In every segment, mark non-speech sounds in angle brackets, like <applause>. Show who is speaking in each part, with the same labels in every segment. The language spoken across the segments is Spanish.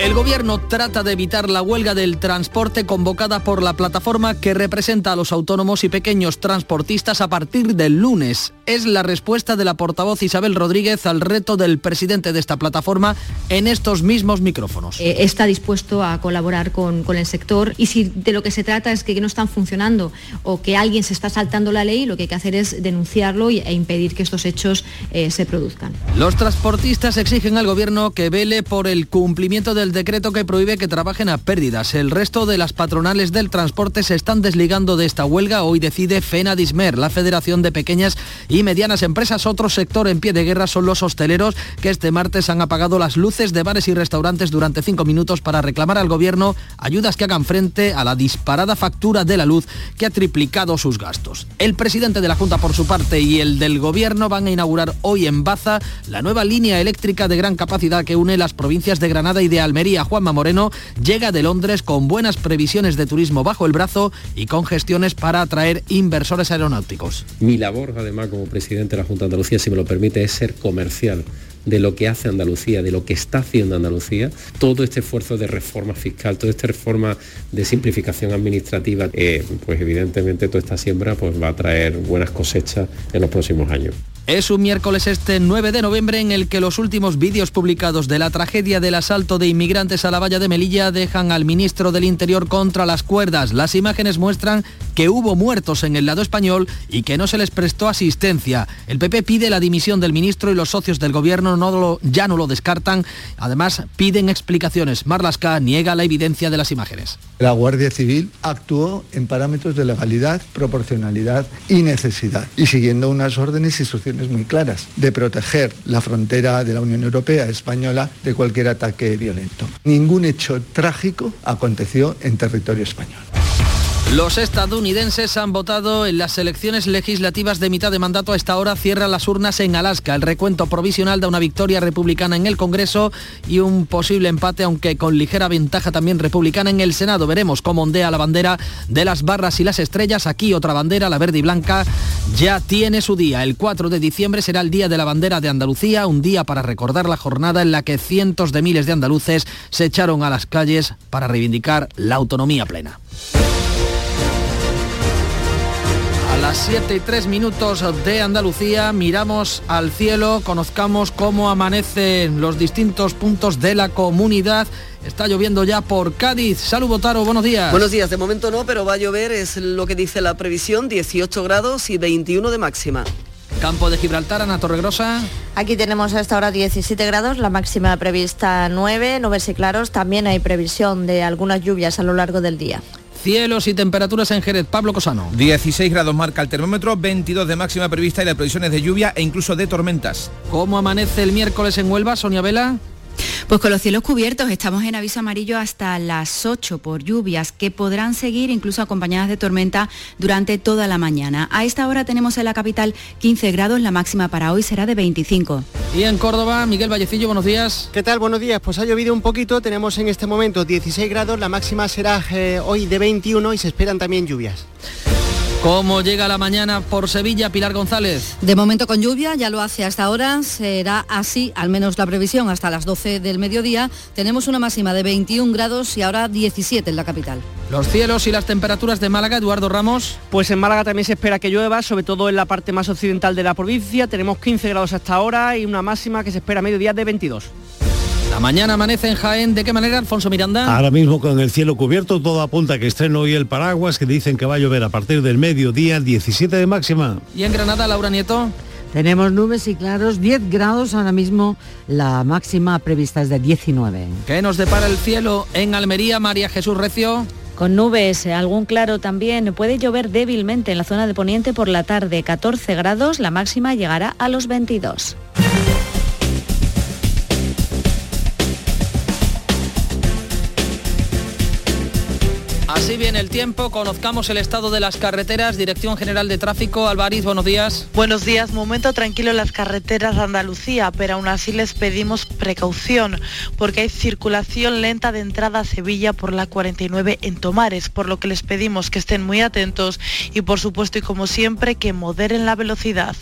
Speaker 1: El gobierno trata de evitar la huelga del transporte convocada por la plataforma que representa a los autónomos y pequeños transportistas a partir del lunes. Es la respuesta de la portavoz Isabel Rodríguez al reto del presidente de esta plataforma en estos mismos micrófonos.
Speaker 2: Eh, está dispuesto a colaborar con, con, el sector y si de lo que se trata es que no están funcionando o que alguien se está saltando la ley, lo que hay que hacer es denunciarlo e impedir que estos hechos eh, se produzcan.
Speaker 1: Los transportistas exigen al gobierno que vele por el cumplimiento del decreto que prohíbe que trabajen a pérdidas. El resto de las patronales del transporte se están desligando de esta huelga. Hoy decide FENADISMER, la Federación de Pequeñas y Medianas Empresas. Otro sector en pie de guerra son los hosteleros que este martes han apagado las luces de bares y restaurantes durante cinco minutos para reclamar al gobierno ayudas que hagan frente a la disparada factura de la luz que ha triplicado sus gastos. El presidente de la Junta por su parte y el del gobierno van a inaugurar hoy en Baza la nueva línea eléctrica de gran capacidad que une las provincias de Granada y de Almería Juanma Moreno llega de Londres con buenas previsiones de turismo bajo el brazo y con gestiones para atraer inversores aeronáuticos.
Speaker 3: Mi labor, además, como presidente de la Junta de Andalucía, si me lo permite, es ser comercial de lo que hace Andalucía, de lo que está haciendo Andalucía, todo este esfuerzo de reforma fiscal, toda esta reforma de simplificación administrativa, eh, pues evidentemente toda esta siembra pues va a traer buenas cosechas en los próximos años.
Speaker 1: Es un miércoles este 9 de noviembre en el que los últimos vídeos publicados de la tragedia del asalto de inmigrantes a la valla de Melilla dejan al ministro del Interior contra las cuerdas. Las imágenes muestran que hubo muertos en el lado español y que no se les prestó asistencia. El PP pide la dimisión del ministro y los socios del gobierno no ya no lo descartan. Además, piden explicaciones. Marlasca niega la evidencia de las imágenes.
Speaker 4: La Guardia Civil actuó en parámetros de legalidad, proporcionalidad y necesidad y siguiendo unas órdenes y instrucciones muy claras de proteger la frontera de la Unión Europea española de cualquier ataque violento. Ningún hecho trágico aconteció en territorio español.
Speaker 1: Los estadounidenses han votado en las elecciones legislativas de mitad de mandato. A esta hora cierran las urnas en Alaska. El recuento provisional da una victoria republicana en el Congreso y un posible empate, aunque con ligera ventaja también republicana en el Senado. Veremos cómo ondea la bandera de las barras y las estrellas. Aquí otra bandera, la verde y blanca, ya tiene su día. El 4 de diciembre será el Día de la Bandera de Andalucía, un día para recordar la jornada en la que cientos de miles de andaluces se echaron a las calles para reivindicar la autonomía plena. Las 7 y 3 minutos de Andalucía miramos al cielo, conozcamos cómo amanecen los distintos puntos de la comunidad. Está lloviendo ya por Cádiz. Salud Botaro, buenos días.
Speaker 5: Buenos días, de momento no, pero va a llover, es lo que dice la previsión, 18 grados y 21 de máxima.
Speaker 1: Campo de Gibraltar, Ana Torregrosa.
Speaker 6: Aquí tenemos hasta ahora 17 grados, la máxima prevista 9, nubes y claros. También hay previsión de algunas lluvias a lo largo del día.
Speaker 1: Cielos y temperaturas en Jerez. Pablo Cosano.
Speaker 7: 16 grados marca el termómetro, 22 de máxima prevista y las previsiones de lluvia e incluso de tormentas.
Speaker 1: ¿Cómo amanece el miércoles en Huelva, Sonia Vela?
Speaker 8: Pues con los cielos cubiertos estamos en aviso amarillo hasta las 8 por lluvias que podrán seguir incluso acompañadas de tormenta durante toda la mañana. A esta hora tenemos en la capital 15 grados, la máxima para hoy será de 25.
Speaker 1: Y en Córdoba, Miguel Vallecillo, buenos días.
Speaker 9: ¿Qué tal? Buenos días. Pues ha llovido un poquito, tenemos en este momento 16 grados, la máxima será eh, hoy de 21 y se esperan también lluvias.
Speaker 1: ¿Cómo llega la mañana por Sevilla, Pilar González?
Speaker 10: De momento con lluvia, ya lo hace hasta ahora, será así, al menos la previsión, hasta las 12 del mediodía. Tenemos una máxima de 21 grados y ahora 17 en la capital.
Speaker 1: Los cielos y las temperaturas de Málaga, Eduardo Ramos.
Speaker 9: Pues en Málaga también se espera que llueva, sobre todo en la parte más occidental de la provincia. Tenemos 15 grados hasta ahora y una máxima que se espera a mediodía de 22.
Speaker 1: La mañana amanece en Jaén. ¿De qué manera, Alfonso Miranda?
Speaker 11: Ahora mismo con el cielo cubierto, todo apunta a que estreno hoy el paraguas, que dicen que va a llover a partir del mediodía, 17 de máxima.
Speaker 1: ¿Y en Granada, Laura Nieto?
Speaker 12: Tenemos nubes y claros, 10 grados ahora mismo, la máxima prevista es de 19.
Speaker 1: ¿Qué nos depara el cielo en Almería, María Jesús Recio?
Speaker 2: Con nubes, algún claro también. Puede llover débilmente en la zona de Poniente por la tarde, 14 grados, la máxima llegará a los 22.
Speaker 1: Así viene el tiempo, conozcamos el estado de las carreteras, Dirección General de Tráfico, Alvariz, buenos días.
Speaker 13: Buenos días, momento tranquilo en las carreteras de Andalucía, pero aún así les pedimos precaución, porque hay circulación lenta de entrada a Sevilla por la 49 en Tomares, por lo que les pedimos que estén muy atentos y por supuesto y como siempre que moderen la velocidad.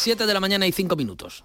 Speaker 1: 7 de la mañana y 5 minutos.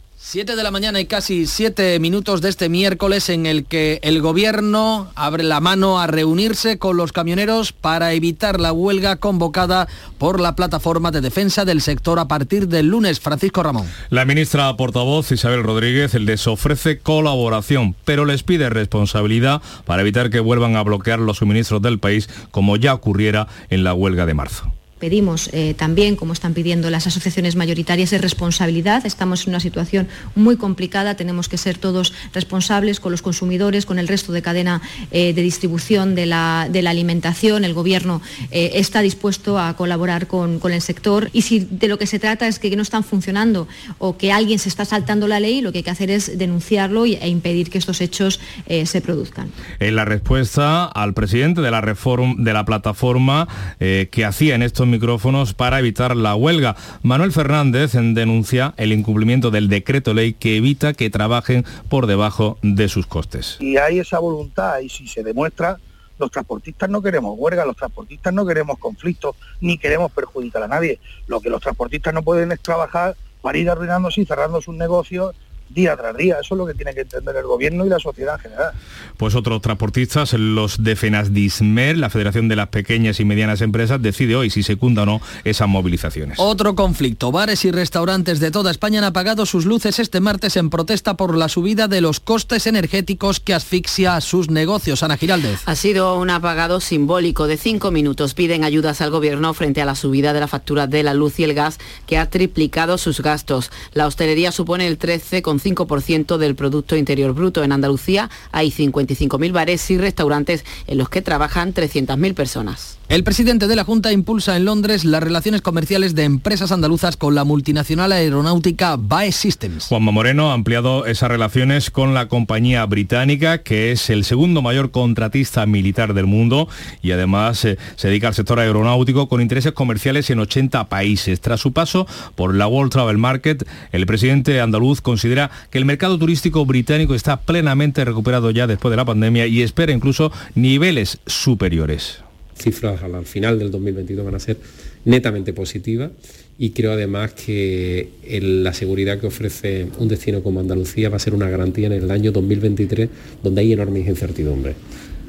Speaker 1: 7 de la mañana y casi 7 minutos de este miércoles en el que el gobierno abre la mano a reunirse con los camioneros para evitar la huelga convocada por la plataforma de defensa del sector a partir del lunes. Francisco Ramón.
Speaker 14: La ministra portavoz Isabel Rodríguez les ofrece colaboración, pero les pide responsabilidad para evitar que vuelvan a bloquear los suministros del país como ya ocurriera en la huelga de marzo
Speaker 2: pedimos eh, también, como están pidiendo las asociaciones mayoritarias, es responsabilidad. Estamos en una situación muy complicada, tenemos que ser todos responsables con los consumidores, con el resto de cadena eh, de distribución de la, alimentación. El Gobierno eh, está dispuesto a colaborar con, el sector y si de lo que se trata es que no están funcionando o que alguien se está saltando la ley, lo que hay que hacer es denunciarlo e impedir que estos hechos se produzcan.
Speaker 14: En la respuesta al presidente de la, reforma, de la plataforma que hacía en estos micrófonos para evitar la huelga. Manuel Fernández denuncia el incumplimiento del decreto ley que evita que trabajen por debajo de sus costes.
Speaker 15: Y hay esa voluntad y si se demuestra, los transportistas no queremos huelga, los transportistas no queremos conflictos, ni queremos perjudicar a nadie. Lo que los transportistas no pueden es trabajar para ir arruinándose y cerrando sus negocios día tras día. Eso es lo que tiene que entender el gobierno y la sociedad en general.
Speaker 14: Pues otros transportistas, los de FENASDISMER, la Federación de las Pequeñas y Medianas Empresas, decide hoy si secunda o no esas movilizaciones.
Speaker 1: Otro conflicto. Bares y restaurantes de toda España han apagado sus luces este martes en protesta por la subida de los costes energéticos que asfixia a sus negocios. Ana Giraldez.
Speaker 16: Ha sido un apagado simbólico de cinco minutos. Piden ayudas al gobierno frente a la subida de la factura de la luz y el gas que ha triplicado sus gastos. La hostelería supone el 13,5 1,5% del Producto Interior Bruto. En Andalucía hay 55.000 bares y restaurantes en los que trabajan 300.000 personas.
Speaker 1: El presidente de la Junta impulsa en Londres las relaciones comerciales de empresas andaluzas con la multinacional aeronáutica BAE Systems.
Speaker 14: Juanma Moreno ha ampliado esas relaciones con la compañía británica, que es el segundo mayor contratista militar del mundo y además eh, se dedica al sector aeronáutico con intereses comerciales en 80 países. Tras su paso por la World Travel Market, el presidente andaluz considera que el mercado turístico británico está plenamente recuperado ya después de la pandemia y espera incluso niveles superiores
Speaker 3: cifras al final del 2022 van a ser netamente positivas y creo además que la seguridad que ofrece un destino como Andalucía va a ser una garantía en el año 2023 donde hay enormes incertidumbres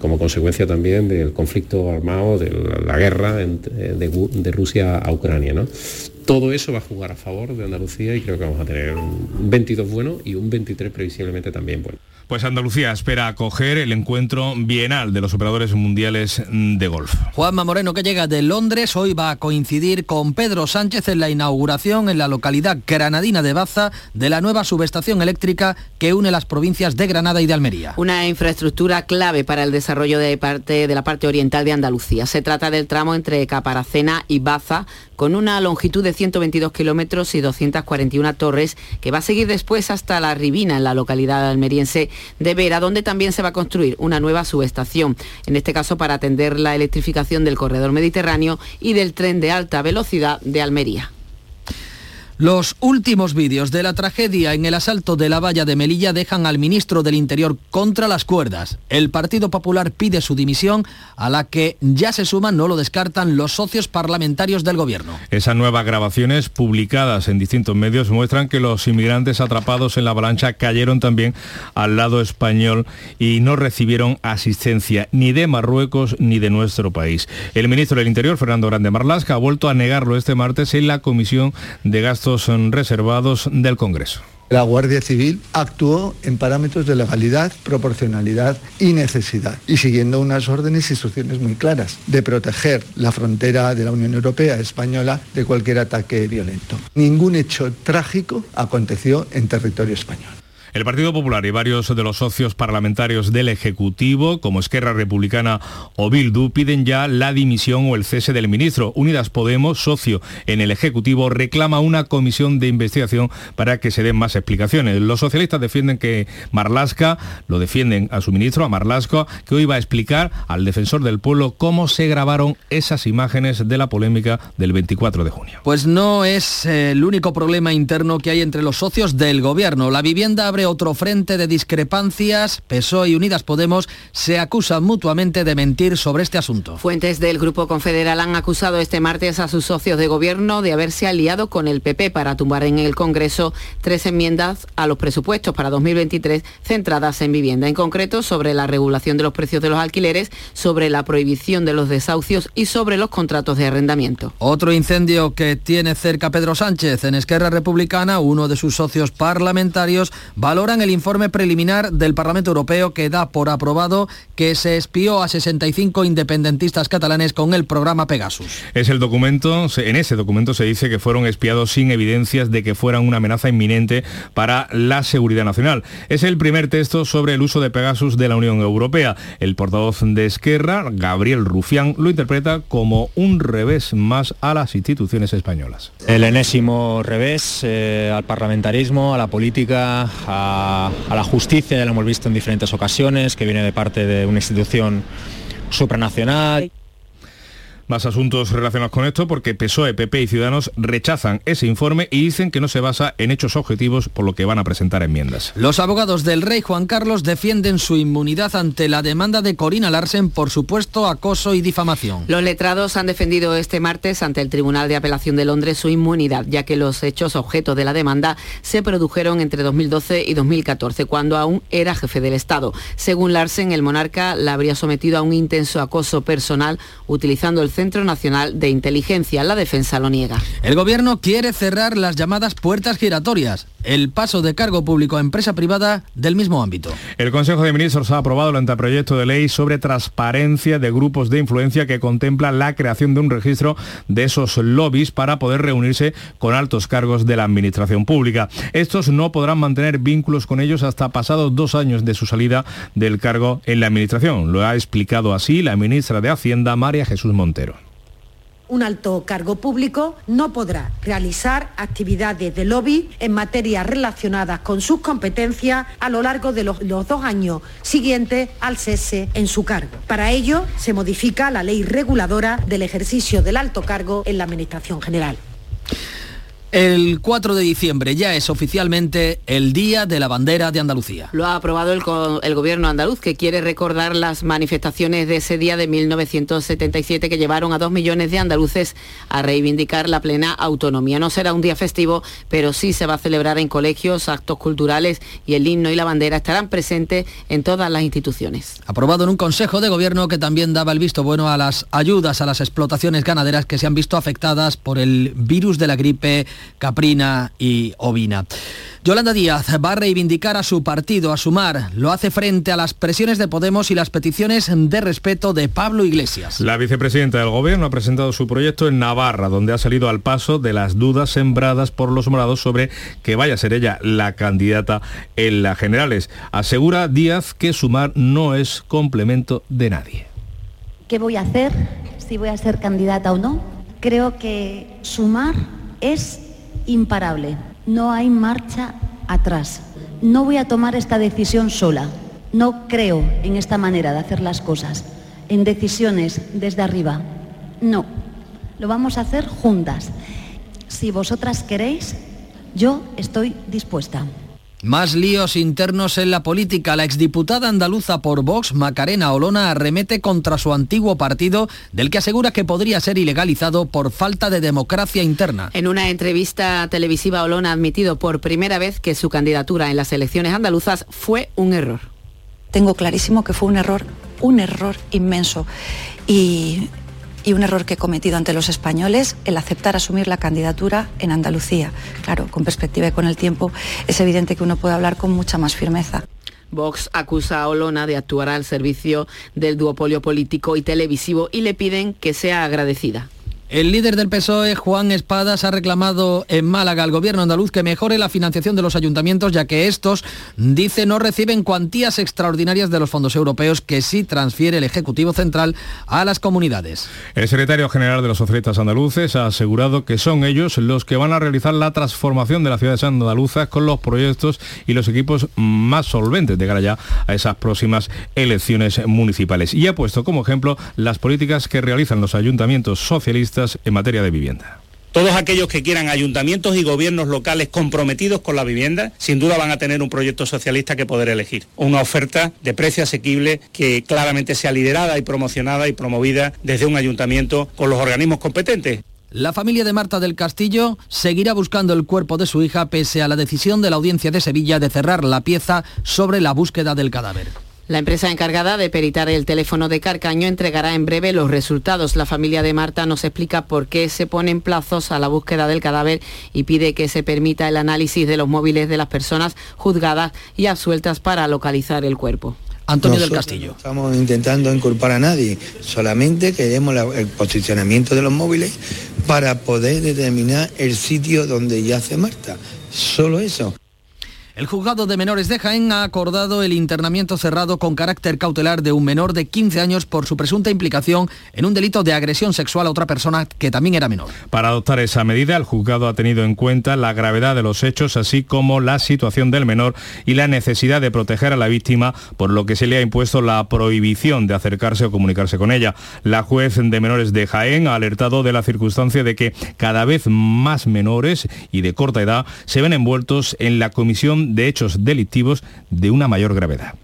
Speaker 3: como consecuencia también del conflicto armado, de la guerra de, Rusia a Ucrania. Todo eso va a jugar a favor de Andalucía y creo que vamos a tener un 22 bueno y un 23 previsiblemente también bueno.
Speaker 14: Pues Andalucía espera acoger el encuentro bienal de los operadores mundiales de golf.
Speaker 1: Juanma Moreno, que llega de Londres, hoy va a coincidir con Pedro Sánchez en la inauguración en la localidad granadina de Baza de la nueva subestación eléctrica que une las provincias de Granada y de Almería.
Speaker 16: Una infraestructura clave para el desarrollo de, parte, de la parte oriental de Andalucía. Se trata del tramo entre Caparacena y Baza, con una longitud de 122 kilómetros y 241 torres, que va a seguir después hasta la Ribina, en la localidad almeriense de Vera, donde también se va a construir una nueva subestación, en este caso para atender la electrificación del corredor mediterráneo y del tren de alta velocidad de Almería.
Speaker 1: Los últimos vídeos de la tragedia en el asalto de la valla de Melilla dejan al ministro del Interior contra las cuerdas. El Partido Popular pide su dimisión, a la que ya se suman, no lo descartan, los socios parlamentarios del gobierno.
Speaker 14: Esas nuevas grabaciones publicadas en distintos medios muestran que los inmigrantes atrapados en la avalancha cayeron también al lado español y no recibieron asistencia ni de Marruecos ni de nuestro país. El ministro del Interior, Fernando Grande Marlasca, ha vuelto a negarlo este martes en la Comisión de Gastos son reservados del Congreso.
Speaker 4: La Guardia Civil actuó en parámetros de legalidad, proporcionalidad y necesidad, y siguiendo unas órdenes y instrucciones muy claras, de proteger la frontera de la Unión Europea española de cualquier ataque violento. Ningún hecho trágico aconteció en territorio español.
Speaker 14: El Partido Popular y varios de los socios parlamentarios del Ejecutivo, como Esquerra Republicana o Bildu, piden ya la dimisión o el cese del ministro. Unidas Podemos, socio en el Ejecutivo, reclama una comisión de investigación para que se den más explicaciones. Los socialistas defienden que Marlasca, lo defienden a su ministro, a Marlasca, que hoy va a explicar al defensor del pueblo cómo se grabaron esas imágenes de la polémica del 24 de junio.
Speaker 1: Pues no es el único problema interno que hay entre los socios del gobierno. La vivienda abre otro frente de discrepancias. PSOE y Unidas Podemos se acusan mutuamente de mentir sobre este asunto.
Speaker 16: Fuentes del Grupo Confederal han acusado este martes a sus socios de gobierno de haberse aliado con el PP para tumbar en el Congreso tres enmiendas a los presupuestos para 2023 centradas en vivienda, en concreto sobre la regulación de los precios de los alquileres, sobre la prohibición de los desahucios y sobre los contratos de arrendamiento.
Speaker 1: Otro incendio que tiene cerca Pedro Sánchez en Esquerra Republicana, uno de sus socios parlamentarios valoran el informe preliminar del Parlamento Europeo que da por aprobado que se espió a 65 independentistas catalanes con el programa Pegasus.
Speaker 14: Es el documento, en ese documento se dice que fueron espiados sin evidencias de que fueran una amenaza inminente para la seguridad nacional. Es el primer texto sobre el uso de Pegasus de la Unión Europea. El portavoz de Esquerra, Gabriel Rufián, lo interpreta como un revés más a las instituciones españolas.
Speaker 17: El enésimo revés eh, al parlamentarismo, a la política, a, la justicia, ya lo hemos visto en diferentes ocasiones, que viene de parte de una institución supranacional.
Speaker 14: Más asuntos relacionados con esto porque PSOE, PP y Ciudadanos rechazan ese informe y dicen que no se basa en hechos objetivos por lo que van a presentar enmiendas.
Speaker 1: Los abogados del rey Juan Carlos defienden su inmunidad ante la demanda de Corina Larsen por supuesto acoso y difamación.
Speaker 16: Los letrados han defendido este martes ante el Tribunal de Apelación de Londres su inmunidad, ya que los hechos objeto de la demanda se produjeron entre 2012 y 2014, cuando aún era jefe del Estado. Según Larsen, el monarca la habría sometido a un intenso acoso personal utilizando el Centro Nacional de Inteligencia. La defensa lo niega.
Speaker 1: El gobierno quiere cerrar las llamadas puertas giratorias, el paso de cargo público a empresa privada del mismo ámbito.
Speaker 14: El Consejo de Ministros ha aprobado el anteproyecto de ley sobre transparencia de grupos de influencia que contempla la creación de un registro de esos lobbies para poder reunirse con altos cargos de la administración pública. Estos no podrán mantener vínculos con ellos hasta pasados dos años de su salida del cargo en la administración. Lo ha explicado así la ministra de Hacienda, María Jesús Montero
Speaker 18: un alto cargo público no podrá realizar actividades de lobby en materias relacionadas con sus competencias a lo largo de los, dos años siguientes al cese en su cargo. Para ello, se modifica la ley reguladora del ejercicio del alto cargo en la Administración General.
Speaker 1: El 4 de diciembre ya es oficialmente el Día de la Bandera de Andalucía.
Speaker 16: Lo ha aprobado el, el, gobierno andaluz, que quiere recordar las manifestaciones de ese día de 1977 que llevaron a dos millones de andaluces a reivindicar la plena autonomía. No será un día festivo, pero sí se va a celebrar en colegios, actos culturales y el himno y la bandera estarán presentes en todas las instituciones.
Speaker 1: Aprobado en un Consejo de Gobierno que también daba el visto bueno a las ayudas a las explotaciones ganaderas que se han visto afectadas por el virus de la gripe caprina y ovina. Yolanda Díaz va a reivindicar a su partido, a Sumar. Lo hace frente a las presiones de Podemos y las peticiones de respeto de Pablo Iglesias.
Speaker 14: La vicepresidenta del Gobierno ha presentado su proyecto en Navarra, donde ha salido al paso de las dudas sembradas por los morados sobre que vaya a ser ella la candidata en las generales. Asegura Díaz que Sumar no es complemento de nadie.
Speaker 19: ¿Qué voy a hacer? Si voy a ser candidata o no. Creo que Sumar es imparable. No hay marcha atrás. No voy a tomar esta decisión sola. No creo en esta manera de hacer las cosas, en decisiones desde arriba. No, lo vamos a hacer juntas. Si vosotras queréis, yo estoy dispuesta.
Speaker 1: Más líos internos en la política. La exdiputada andaluza por Vox, Macarena Olona, arremete contra su antiguo partido, del que asegura que podría ser ilegalizado por falta de democracia interna.
Speaker 16: En una entrevista televisiva, Olona ha admitido por primera vez que su candidatura en las elecciones andaluzas fue un error.
Speaker 20: Tengo clarísimo que fue un error, un error inmenso. Y y un error que he cometido ante los españoles el aceptar asumir la candidatura en Andalucía. Claro, con perspectiva y con el tiempo es evidente que uno puede hablar con mucha más firmeza.
Speaker 16: Vox acusa a Olona de actuar al servicio del duopolio político y televisivo y le piden que sea agradecida.
Speaker 1: El líder del PSOE, Juan Espadas, ha reclamado en Málaga al gobierno andaluz que mejore la financiación de los ayuntamientos, ya que estos, dice, no reciben cuantías extraordinarias de los fondos europeos que sí transfiere el Ejecutivo Central a las comunidades.
Speaker 14: El secretario general de los socialistas andaluces ha asegurado que son ellos los que van a realizar la transformación de las ciudades andaluzas con los proyectos y los equipos más solventes de cara ya a esas próximas elecciones municipales. Y ha puesto como ejemplo las políticas que realizan los ayuntamientos socialistas en materia de vivienda.
Speaker 21: Todos aquellos que quieran ayuntamientos y gobiernos locales comprometidos con la vivienda, sin duda van a tener un proyecto socialista que poder elegir. Una oferta de precio asequible que claramente sea liderada y promocionada y promovida desde un ayuntamiento con los organismos competentes.
Speaker 1: La familia de Marta del Castillo seguirá buscando el cuerpo de su hija pese a la decisión de la audiencia de Sevilla de cerrar la pieza sobre la búsqueda del cadáver.
Speaker 16: La empresa encargada de peritar el teléfono de Carcaño entregará en breve los resultados. La familia de Marta nos explica por qué se ponen plazos a la búsqueda del cadáver y pide que se permita el análisis de los móviles de las personas juzgadas y absueltas para localizar el cuerpo.
Speaker 1: Antonio del Castillo. No
Speaker 22: estamos intentando inculpar a nadie, solamente queremos el posicionamiento de los móviles para poder determinar el sitio donde yace Marta. Solo eso.
Speaker 1: El juzgado de menores de Jaén ha acordado el internamiento cerrado con carácter cautelar de un menor de 15 años por su presunta implicación en un delito de agresión sexual a otra persona que también era menor.
Speaker 14: Para adoptar esa medida, el juzgado ha tenido en cuenta la gravedad de los hechos, así como la situación del menor y la necesidad de proteger a la víctima, por lo que se le ha impuesto la prohibición de acercarse o comunicarse con ella. La juez de menores de Jaén ha alertado de la circunstancia de que cada vez más menores y de corta edad se ven envueltos en la comisión de hechos delictivos de una mayor gravedad.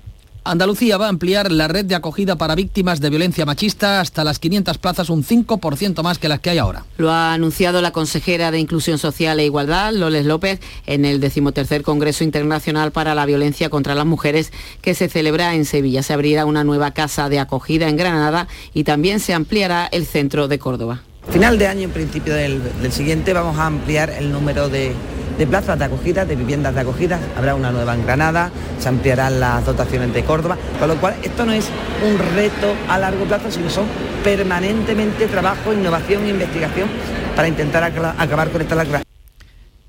Speaker 1: Andalucía va a ampliar la red de acogida para víctimas de violencia machista hasta las 500 plazas, un 5% más que las que hay ahora.
Speaker 16: Lo ha anunciado la consejera de Inclusión Social e Igualdad, Loles López, en el decimotercer Congreso Internacional para la Violencia contra las Mujeres que se celebra en Sevilla. Se abrirá una nueva casa de acogida en Granada y también se ampliará el centro de Córdoba.
Speaker 23: Final de año, en principio del siguiente, vamos a ampliar el número de plazas de acogida, de viviendas de acogida, habrá una nueva en Granada, se ampliarán las dotaciones de Córdoba, con lo cual esto no es un reto a largo plazo, sino son permanentemente trabajo, innovación e investigación para intentar acabar con esta lacra.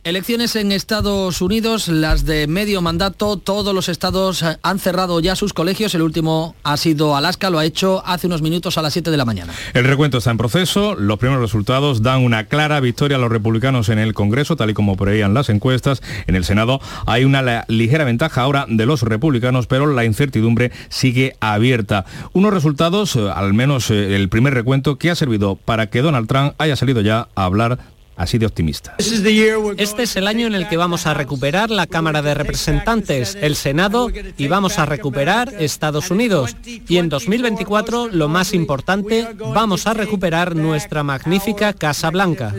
Speaker 1: Elecciones en Estados Unidos, las de medio mandato, todos los estados eh, han cerrado ya sus colegios, el último ha sido Alaska, lo ha hecho hace unos minutos a las 7 de la mañana.
Speaker 14: El recuento está en proceso, los primeros resultados dan una clara victoria a los republicanos en el Congreso, tal y como preveían las encuestas. En el Senado hay una ligera ventaja ahora de los republicanos, pero la incertidumbre sigue abierta. Unos resultados, eh, al menos eh, el primer recuento, que ha servido para que Donald Trump haya salido ya a hablar así de optimista.
Speaker 24: Este es el año en el que vamos a recuperar la Cámara de Representantes, el Senado y vamos a recuperar Estados Unidos. Y en 2024, lo más importante, vamos a recuperar nuestra magnífica Casa Blanca.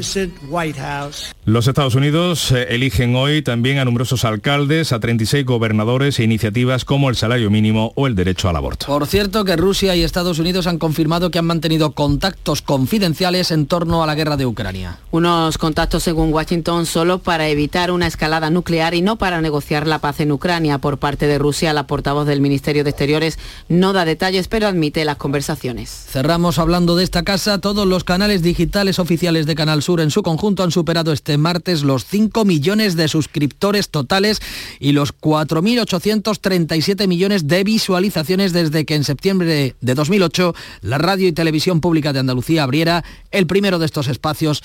Speaker 14: Los Estados Unidos eh, eligen hoy también a numerosos alcaldes, a 36 gobernadores e iniciativas como el salario mínimo o el derecho al aborto.
Speaker 1: Por cierto que Rusia y Estados Unidos han confirmado que han mantenido contactos confidenciales en torno a la guerra de Ucrania.
Speaker 16: Unos contactos según Washington solo para evitar una escalada nuclear y no para negociar la paz en Ucrania. Por parte de Rusia, la portavoz del Ministerio de Exteriores no da detalles, pero admite las conversaciones.
Speaker 1: Cerramos hablando de esta casa. Todos los canales digitales oficiales de Canal Sur en su conjunto han superado este martes los 5 millones de suscriptores totales y los 4.837 millones de visualizaciones desde que en septiembre de 2008 la radio y televisión pública de Andalucía abriera el primero de estos espacios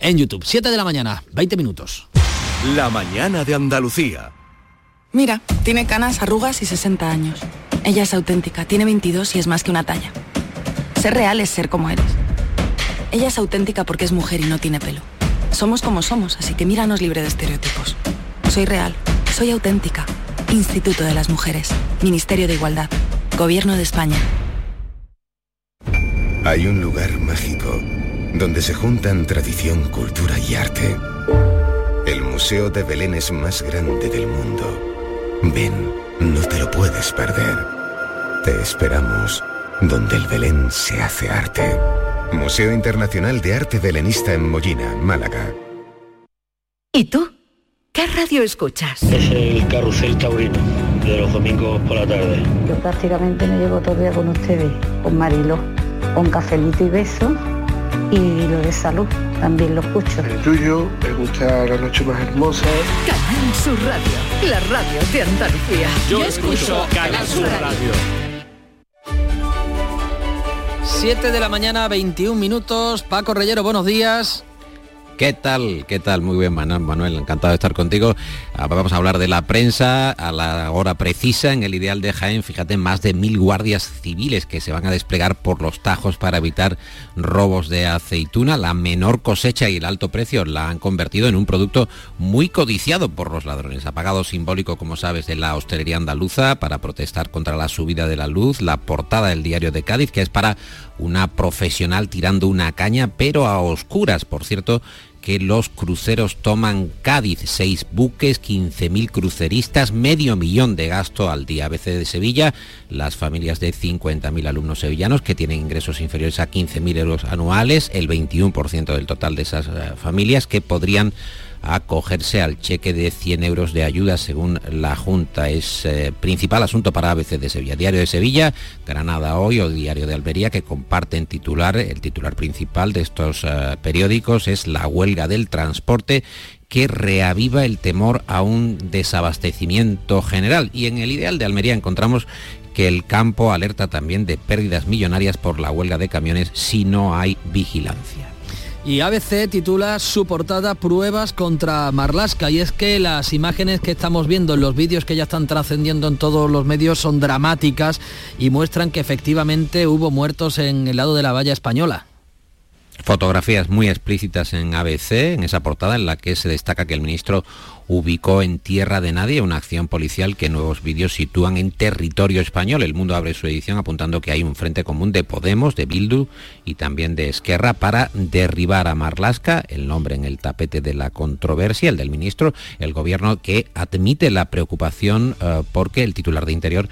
Speaker 1: en YouTube. 7 de la mañana, 20 minutos.
Speaker 25: La mañana de Andalucía.
Speaker 11: Mira, tiene canas, arrugas y 60 años. Ella es auténtica, tiene 22 y es más que una talla. Ser real es ser como eres. Ella es auténtica porque es mujer y no tiene pelo. Somos como somos, así que míranos libre de estereotipos. Soy real, soy auténtica. Instituto de las Mujeres, Ministerio de Igualdad, Gobierno de España.
Speaker 26: Hay un lugar mágico donde se juntan tradición, cultura y arte. El Museo de Belén es más grande del mundo. Ven, no te lo puedes perder. Te esperamos donde el Belén se hace arte. Museo Internacional de Arte Belenista en Mollina, Málaga.
Speaker 27: ¿Y tú? ¿Qué radio escuchas?
Speaker 28: Es el Carrusel Taurino, de los domingos por la tarde.
Speaker 29: Yo prácticamente me llevo todo el día con ustedes, con Marilo, con cafelito y beso y lo de salud también lo escucho.
Speaker 30: El tuyo, me gusta la noche más hermosa.
Speaker 27: Canal Sur Radio, la radio de Andalucía.
Speaker 31: Yo, escucho Canal Sur Radio.
Speaker 1: 7 de la mañana, 21 minutos. Paco Reyero, buenos días.
Speaker 32: ¿Qué tal? ¿Qué tal? Muy bien, Manuel. Encantado de estar contigo. Ah, vamos a hablar de la prensa a la hora precisa en el ideal de Jaén. Fíjate, más de mil guardias civiles que se van a desplegar por los tajos para evitar robos de aceituna. La menor cosecha y el alto precio la han convertido en un producto muy codiciado por los ladrones. Apagado simbólico, como sabes, de la hostelería andaluza para protestar contra la subida de la luz. La portada del diario de Cádiz, que es para una profesional tirando una caña, pero a oscuras, por cierto que los cruceros toman Cádiz, seis buques, 15.000 cruceristas, medio millón de gasto al día. ABC de Sevilla, las familias de 50.000 alumnos sevillanos que tienen ingresos inferiores a 15.000 euros anuales, el 21% del total de esas eh, familias que podrían acogerse al cheque de 100 euros de ayuda según la Junta. Es eh, principal asunto para ABC de Sevilla. Diario de Sevilla, Granada Hoy o Diario de Almería que comparten titular. El titular principal de estos eh, periódicos es la huelga del transporte que reaviva el temor a un desabastecimiento general. Y en el ideal de Almería encontramos que el campo alerta también de pérdidas millonarias por la huelga de camiones si no hay vigilancia.
Speaker 1: Y ABC titula su portada Pruebas contra Marlasca y es que las imágenes que estamos viendo en los vídeos que ya están trascendiendo en todos los medios son dramáticas y muestran que efectivamente hubo muertos en el lado de la valla española.
Speaker 32: Fotografías muy explícitas en ABC, en esa portada en la que se destaca que el ministro ubicó en tierra de nadie una acción policial que nuevos vídeos sitúan en territorio español. El Mundo abre su edición apuntando que hay un frente común de Podemos, de Bildu y también de Esquerra para derribar a Marlasca, el nombre en el tapete de la controversia, el del ministro, el gobierno que admite la preocupación uh, porque el titular de Interior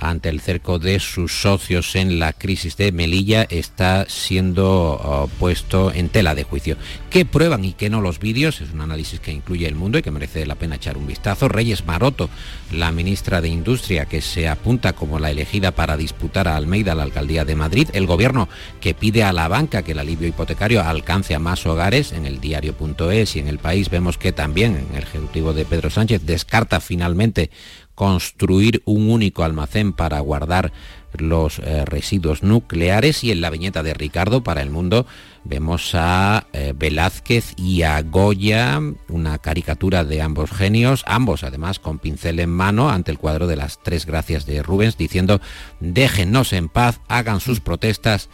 Speaker 32: ante el cerco de sus socios en la crisis de Melilla está siendo uh, puesto en tela de juicio. ¿Qué prueban y qué no los vídeos? Es un análisis que incluye el mundo y que merece la pena echar un vistazo. Reyes Maroto, la ministra de Industria, que se apunta como la elegida para disputar a Almeida la alcaldía de Madrid. El gobierno que pide a la banca que el alivio hipotecario alcance a más hogares. En el diario.es y en el país vemos que también el ejecutivo de Pedro Sánchez descarta finalmente construir un único almacén para guardar los eh, residuos nucleares. Y en la viñeta de Ricardo para el mundo vemos a eh, Velázquez y a Goya, una caricatura de ambos genios, ambos además con pincel en mano ante el cuadro de las tres gracias de Rubens diciendo déjennos en paz, hagan sus protestas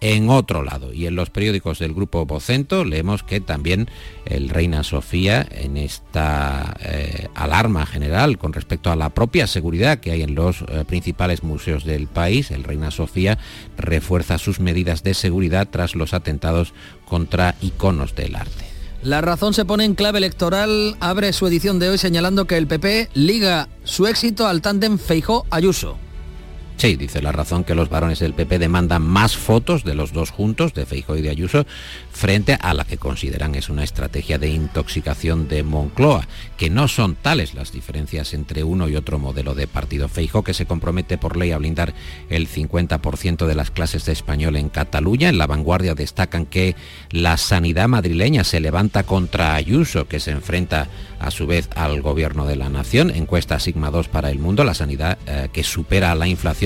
Speaker 32: en otro lado. Y en los periódicos del grupo Vocento leemos que también el Reina Sofía, en esta eh, alarma general con respecto a la propia seguridad que hay en los eh, principales museos del país, el Reina Sofía refuerza sus medidas de seguridad tras los atentados contra iconos del arte.
Speaker 1: La razón se pone en clave electoral, abre su edición de hoy señalando que el PP liga su éxito al tándem Feijó-Ayuso.
Speaker 32: Sí, dice la razón que los varones del PP demandan más fotos de los dos juntos, de Feijóo y de Ayuso, frente a la que consideran es una estrategia de intoxicación de Moncloa, que no son tales las diferencias entre uno y otro modelo de partido. Feijóo, que se compromete por ley a blindar el 50% de las clases de español en Cataluña. En la vanguardia destacan que la sanidad madrileña se levanta contra Ayuso, que se enfrenta a su vez al gobierno de la nación. Encuesta Sigma 2 para el mundo, la sanidad eh, que supera la inflación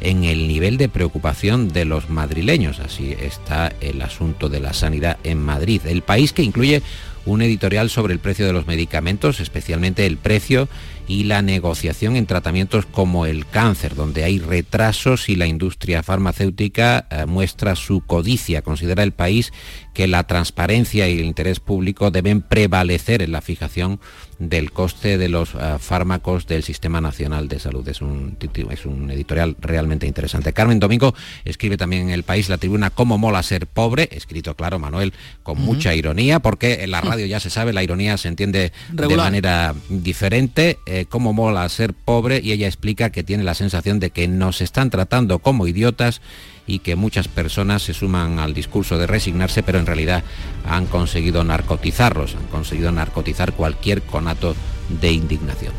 Speaker 32: en el nivel de preocupación de los madrileños. Así está el asunto de la sanidad en Madrid. El país que incluye un editorial sobre el precio de los medicamentos, especialmente el precio y la negociación en tratamientos como el cáncer, donde hay retrasos y la industria farmacéutica eh, muestra su codicia. Considera el país que la transparencia y el interés público deben prevalecer en la fijación del coste de los eh, fármacos del Sistema Nacional de Salud. Es un, es un editorial realmente interesante. Carmen Domingo escribe también en El País la tribuna Cómo mola ser pobre, escrito, claro, Manuel, con mucha ironía, porque en la radio ya se sabe, la ironía se entiende de manera diferente. Eh, cómo mola ser pobre y ella explica que tiene la sensación de que nos están tratando como idiotas y que muchas personas se suman al discurso de resignarse, pero en realidad han conseguido narcotizarlos, han conseguido narcotizar cualquier conato de indignación.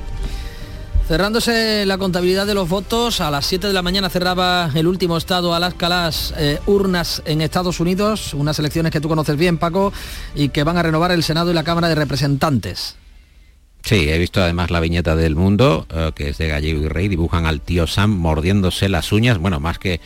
Speaker 1: Cerrándose la contabilidad de los votos, a las 7 de la mañana cerraba el último estado Alaska las eh, urnas en Estados Unidos, unas elecciones que tú conoces bien, Paco, y que van a renovar el Senado y la Cámara de Representantes.
Speaker 32: Sí, he visto además la viñeta del mundo, eh, que es de Gallego y Rey, dibujan al tío Sam mordiéndose las uñas, bueno, más que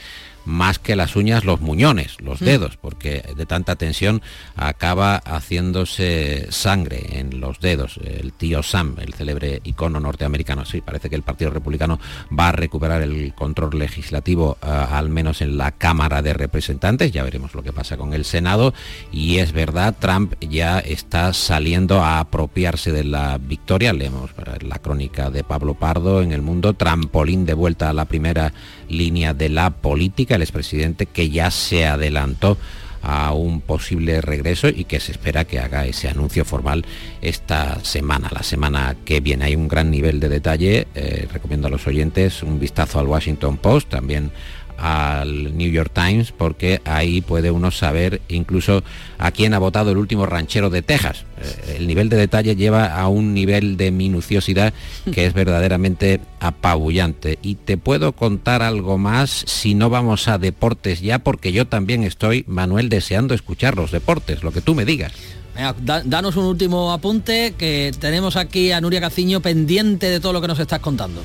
Speaker 32: más que las uñas, los muñones, los mm. dedos, porque de tanta tensión acaba haciéndose sangre en los dedos. El tío Sam, el célebre icono norteamericano, sí, parece que el Partido Republicano va a recuperar el control legislativo, eh, al menos en la Cámara de Representantes, ya veremos lo que pasa con el Senado, y es verdad, Trump ya está saliendo a apropiarse de la victoria, leemos la crónica de Pablo Pardo en el mundo, trampolín de vuelta a la primera línea de la política, el expresidente que ya se adelantó a un posible regreso y que se espera que haga ese anuncio formal esta semana, la semana que viene. Hay un gran nivel de detalle, eh, recomiendo a los oyentes un vistazo al Washington Post, también al New York Times porque ahí puede uno saber incluso a quién ha votado el último ranchero de Texas. Eh, el nivel de detalle lleva a un nivel de minuciosidad que es verdaderamente apabullante. Y te puedo contar algo más si no vamos a deportes ya porque yo también estoy, Manuel, deseando escuchar los deportes, lo que tú me digas.
Speaker 1: danos un último apunte que tenemos aquí a Nuria Caciño pendiente de todo lo que nos estás contando.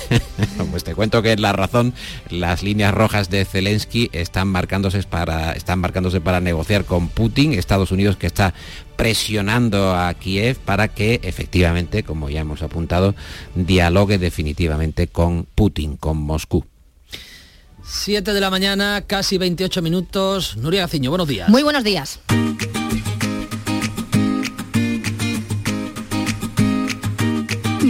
Speaker 1: <laughs>
Speaker 32: pues te cuento que la razón, las líneas rojas de Zelensky están marcándose para, están marcándose para negociar con Putin, Estados Unidos que está presionando a Kiev para que efectivamente, como ya hemos apuntado, dialogue definitivamente con Putin, con Moscú.
Speaker 1: 7 de la mañana, casi 28 minutos. Nuria Gaciño, buenos días.
Speaker 33: Muy buenos días.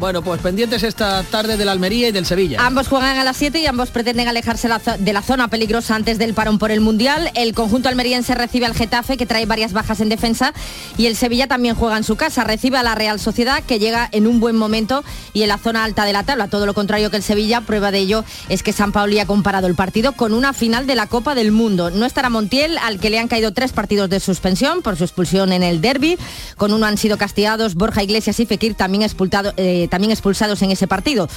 Speaker 1: Bueno, pues pendientes esta tarde del Almería y del Sevilla.
Speaker 33: Ambos juegan a las 7 y ambos pretenden alejarse de la zona peligrosa antes del parón por el Mundial. El conjunto almeriense recibe al Getafe, que trae varias bajas en defensa, y el Sevilla también juega en su casa. Recibe a la Real Sociedad, que llega en un buen momento y en la zona alta de la tabla. Todo lo contrario que el Sevilla, prueba de ello es que San Pauli ha comparado el partido con una final de la Copa del Mundo. No estará Montiel, al que le han caído tres partidos de suspensión por su expulsión en el derby. Con uno han sido castigados Borja Iglesias y Fekir, también expulsado. Eh, también expulsados en ese partido.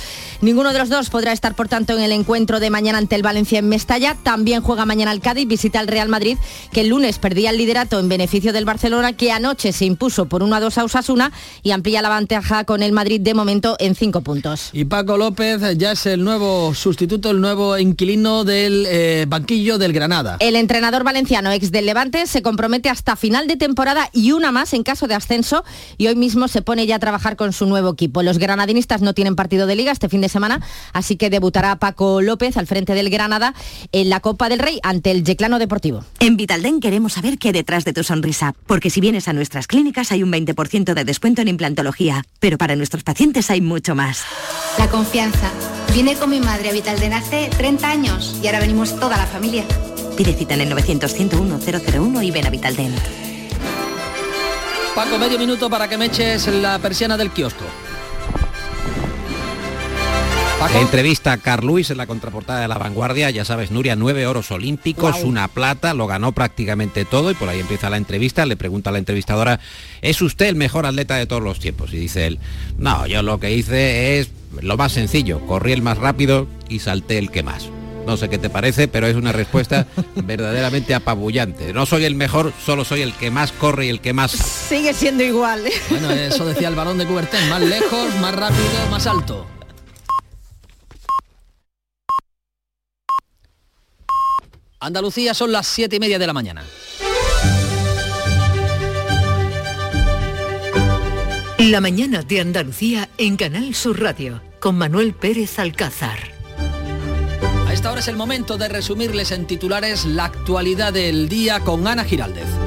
Speaker 33: Ninguno de los dos podrá estar, por tanto, en el encuentro de mañana ante el Valencia en Mestalla. También juega mañana el Cádiz, visita al Real Madrid, que el lunes perdía el liderato en beneficio del Barcelona, que anoche se impuso por 1 a 2 a Osasuna y amplía la ventaja con el Madrid de momento en 5 puntos.
Speaker 1: Y Paco López ya es el nuevo sustituto, el nuevo inquilino del eh, banquillo del Granada.
Speaker 33: El entrenador valenciano ex del Levante se compromete hasta final de temporada y una más en caso de ascenso y hoy mismo se pone ya a trabajar con su nuevo equipo. Los
Speaker 6: granadinistas no tienen partido de liga este fin de semana, así que debutará Paco López al frente del Granada en la Copa del Rey ante el Yeclano Deportivo.
Speaker 34: En Vitalden queremos saber qué hay detrás de tu sonrisa, porque si vienes a nuestras clínicas hay un 20% de descuento en implantología, pero para nuestros pacientes hay mucho más.
Speaker 35: La confianza. Vine con mi madre a Vitalden hace 30 años y ahora venimos toda la familia.
Speaker 34: Pide cita en el 900 101 001 y ven a Vitaldent.
Speaker 1: Paco, medio minuto para que me eches la persiana del kiosco.
Speaker 32: Entrevista a Carl Luis en la contraportada de La Vanguardia, ya sabes, Nuria, nueve oros olímpicos, una plata, lo ganó prácticamente todo y por ahí empieza la entrevista, le pregunta a la entrevistadora, ¿es usted el mejor atleta de todos los tiempos? Y dice él, no, yo lo que hice es lo más sencillo, corrí el más rápido y salté el que más. No sé qué te parece, pero es una respuesta <laughs> verdaderamente apabullante. No soy el mejor, solo soy el que más corre y el que más.
Speaker 6: Sigue siendo igual. ¿eh?
Speaker 1: Bueno, eso decía el balón de Coubertin, más lejos, más rápido, más alto. Andalucía son las siete y media de la mañana.
Speaker 36: La mañana de Andalucía en Canal Sur Radio con Manuel Pérez Alcázar.
Speaker 1: A esta hora es el momento de resumirles en titulares la actualidad del día con Ana Giraldez.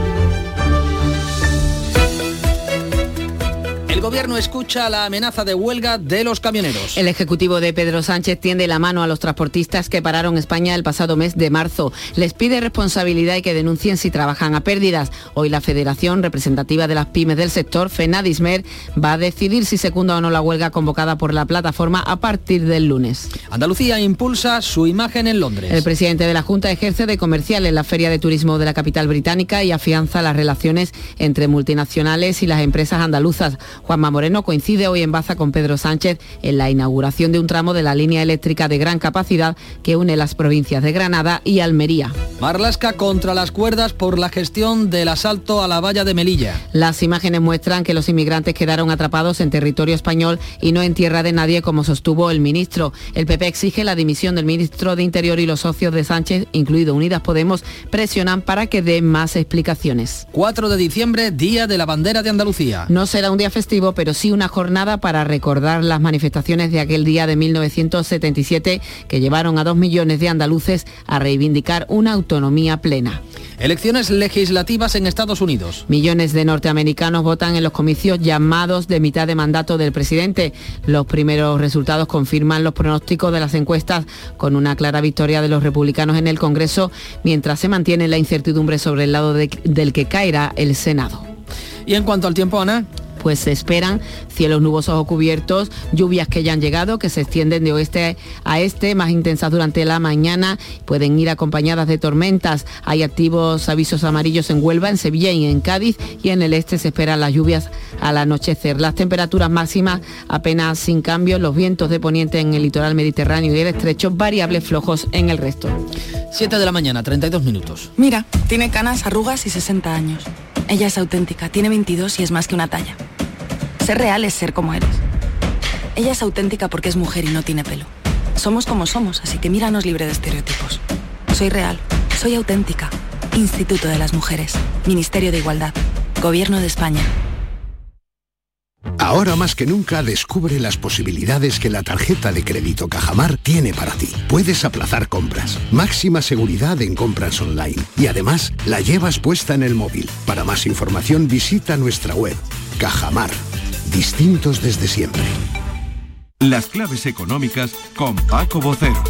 Speaker 1: Gobierno escucha la amenaza de huelga de los camioneros.
Speaker 16: El Ejecutivo de Pedro Sánchez tiende la mano a los transportistas que pararon España el pasado mes de marzo. Les pide responsabilidad y que denuncien si trabajan a pérdidas. Hoy la Federación Representativa de las Pymes del sector, FENADISMER, va a decidir si secunda o no la huelga convocada por la plataforma a partir del lunes.
Speaker 1: Andalucía impulsa su imagen en Londres.
Speaker 16: El presidente de la Junta ejerce de comercial en la Feria de Turismo de la capital británica y afianza las relaciones entre multinacionales y las empresas andaluzas. Juanma Moreno coincide hoy en Baza con Pedro Sánchez en la inauguración de un tramo de la línea eléctrica de gran capacidad que une las provincias de Granada y Almería.
Speaker 1: Marlasca contra las cuerdas por la gestión del asalto a la valla de Melilla.
Speaker 16: Las imágenes muestran que los inmigrantes quedaron atrapados en territorio español y no en tierra de nadie como sostuvo el ministro. El PP exige la dimisión del ministro de Interior y los socios de Sánchez, incluido Unidas Podemos, presionan para que dé más explicaciones.
Speaker 1: 4 de diciembre, Día de la Bandera de Andalucía.
Speaker 16: No será un día festivo, pero sí una jornada para recordar las manifestaciones de aquel día de 1977 que llevaron a dos millones de andaluces a reivindicar una autonomía plena.
Speaker 1: Elecciones legislativas en Estados Unidos.
Speaker 16: Millones de norteamericanos votan en los comicios llamados de mitad de mandato del presidente. Los primeros resultados confirman los pronósticos de las encuestas con una clara victoria de los republicanos en el Congreso, mientras se mantiene la incertidumbre sobre el lado de- del que caerá el Senado.
Speaker 1: Y en cuanto al tiempo, Ana.
Speaker 16: Pues se esperan cielos nubosos o cubiertos, lluvias que ya han llegado, que se extienden de oeste a este, más intensas durante la mañana, pueden ir acompañadas de tormentas. Hay activos avisos amarillos en Huelva, en Sevilla y en Cádiz, y en el este se esperan las lluvias al anochecer. Las temperaturas máximas apenas sin cambio, los vientos de poniente en el litoral mediterráneo y el estrecho, variables flojos en el resto.
Speaker 1: 7 de la mañana, 32 minutos.
Speaker 11: Mira, tiene canas, arrugas y 60 años. Ella es auténtica, tiene 22 y es más que una talla. Ser real es ser como eres. Ella es auténtica porque es mujer y no tiene pelo. Somos como somos, así que míranos libre de estereotipos. Soy real, soy auténtica. Instituto de las Mujeres, Ministerio de Igualdad, Gobierno de España.
Speaker 37: Ahora más que nunca descubre las posibilidades que la tarjeta de crédito Cajamar tiene para ti. Puedes aplazar compras, máxima seguridad en compras online y además la llevas puesta en el móvil. Para más información visita nuestra web. Cajamar. Distintos desde siempre.
Speaker 25: Las claves económicas con Paco Bocero.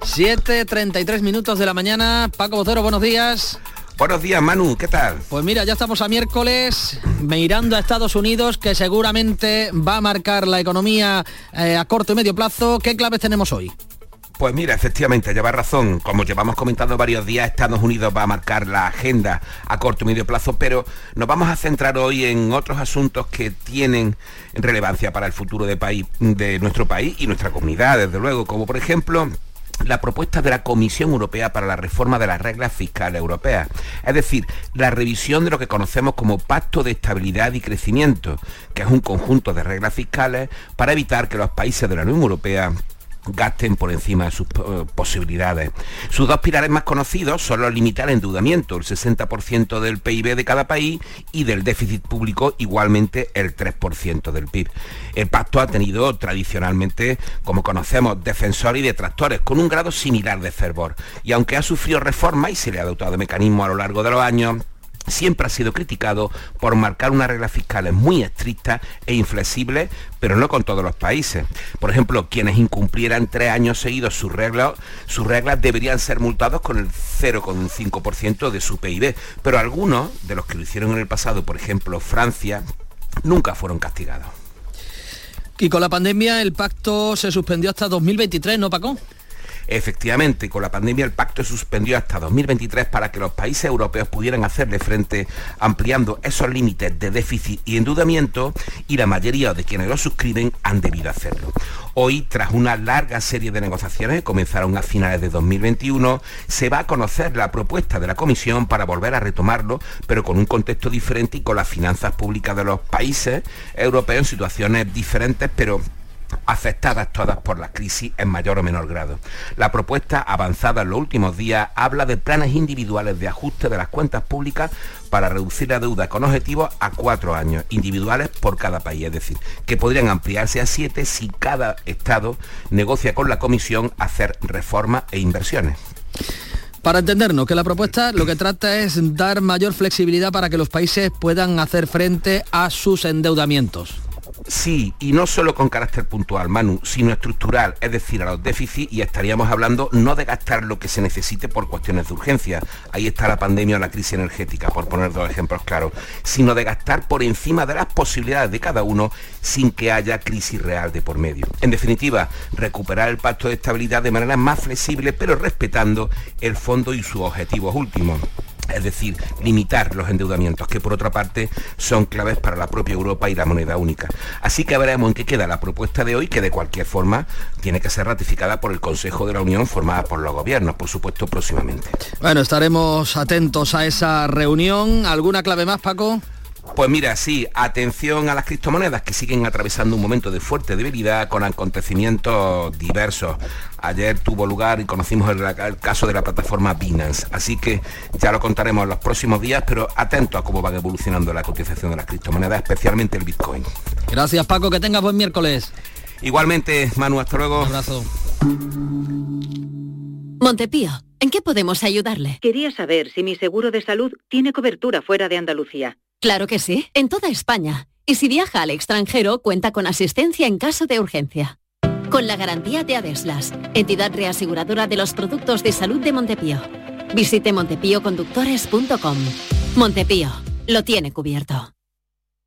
Speaker 1: 7.33 minutos de la mañana. Paco Vocero, buenos días.
Speaker 38: Buenos días, Manu, ¿qué tal?
Speaker 1: Pues mira, ya estamos a miércoles, mirando a Estados Unidos, que seguramente va a marcar la economía eh, a corto y medio plazo. ¿Qué claves tenemos hoy?
Speaker 38: Pues mira, efectivamente, lleva razón. Como llevamos comentando varios días, Estados Unidos va a marcar la agenda a corto y medio plazo, pero nos vamos a centrar hoy en otros asuntos que tienen relevancia para el futuro de, país, de nuestro país y nuestra comunidad, desde luego, como por ejemplo la propuesta de la Comisión Europea para la reforma de las reglas fiscales europeas, es decir, la revisión de lo que conocemos como Pacto de Estabilidad y Crecimiento, que es un conjunto de reglas fiscales para evitar que los países de la Unión Europea gasten por encima de sus eh, posibilidades. Sus dos pilares más conocidos son los limitar el endeudamiento, el 60% del PIB de cada país y del déficit público igualmente el 3% del PIB. El pacto ha tenido tradicionalmente, como conocemos, defensores y detractores con un grado similar de fervor y aunque ha sufrido reformas y se le ha dotado mecanismos a lo largo de los años, siempre ha sido criticado por marcar unas reglas fiscales muy estrictas e inflexibles, pero no con todos los países. Por ejemplo, quienes incumplieran tres años seguidos sus reglas, sus reglas deberían ser multados con el 0,5% de su PIB, pero algunos de los que lo hicieron en el pasado, por ejemplo Francia, nunca fueron castigados.
Speaker 1: Y con la pandemia el pacto se suspendió hasta 2023, ¿no, Paco?
Speaker 38: Efectivamente, con la pandemia el pacto se suspendió hasta 2023 para que los países europeos pudieran hacerle frente ampliando esos límites de déficit y endeudamiento y la mayoría de quienes lo suscriben han debido hacerlo. Hoy, tras una larga serie de negociaciones que comenzaron a finales de 2021, se va a conocer la propuesta de la Comisión para volver a retomarlo, pero con un contexto diferente y con las finanzas públicas de los países europeos en situaciones diferentes, pero afectadas todas por la crisis en mayor o menor grado. La propuesta avanzada en los últimos días habla de planes individuales de ajuste de las cuentas públicas para reducir la deuda con objetivos a cuatro años, individuales por cada país, es decir, que podrían ampliarse a siete si cada Estado negocia con la Comisión hacer reformas e inversiones.
Speaker 1: Para entendernos que la propuesta lo que trata es dar mayor flexibilidad para que los países puedan hacer frente a sus endeudamientos.
Speaker 38: Sí, y no solo con carácter puntual, Manu, sino estructural, es decir, a los déficits y estaríamos hablando no de gastar lo que se necesite por cuestiones de urgencia, ahí está la pandemia o la crisis energética, por poner dos ejemplos claros, sino de gastar por encima de las posibilidades de cada uno sin que haya crisis real de por medio. En definitiva, recuperar el pacto de estabilidad de manera más flexible, pero respetando el fondo y sus objetivos últimos es decir, limitar los endeudamientos, que por otra parte son claves para la propia Europa y la moneda única. Así que veremos en qué queda la propuesta de hoy, que de cualquier forma tiene que ser ratificada por el Consejo de la Unión, formada por los gobiernos, por supuesto, próximamente.
Speaker 1: Bueno, estaremos atentos a esa reunión. ¿Alguna clave más, Paco?
Speaker 38: Pues mira, sí, atención a las criptomonedas que siguen atravesando un momento de fuerte debilidad con acontecimientos diversos. Ayer tuvo lugar y conocimos el, caso de la plataforma Binance, así que ya lo contaremos en los próximos días, pero atento a cómo va evolucionando la cotización de las criptomonedas, especialmente el Bitcoin.
Speaker 1: Gracias Paco, que tengas buen miércoles.
Speaker 38: Igualmente, Manu, hasta luego.
Speaker 1: Un abrazo.
Speaker 39: Montepío, ¿en qué podemos ayudarle?
Speaker 40: Quería saber si mi seguro de salud tiene cobertura fuera de Andalucía.
Speaker 39: Claro que sí, en toda España. Y si viaja al extranjero, cuenta con asistencia en caso de urgencia. Con la garantía de Adeslas, entidad reaseguradora de los productos de salud de Montepío. Visite montepíoconductores.com. Montepío, lo tiene cubierto.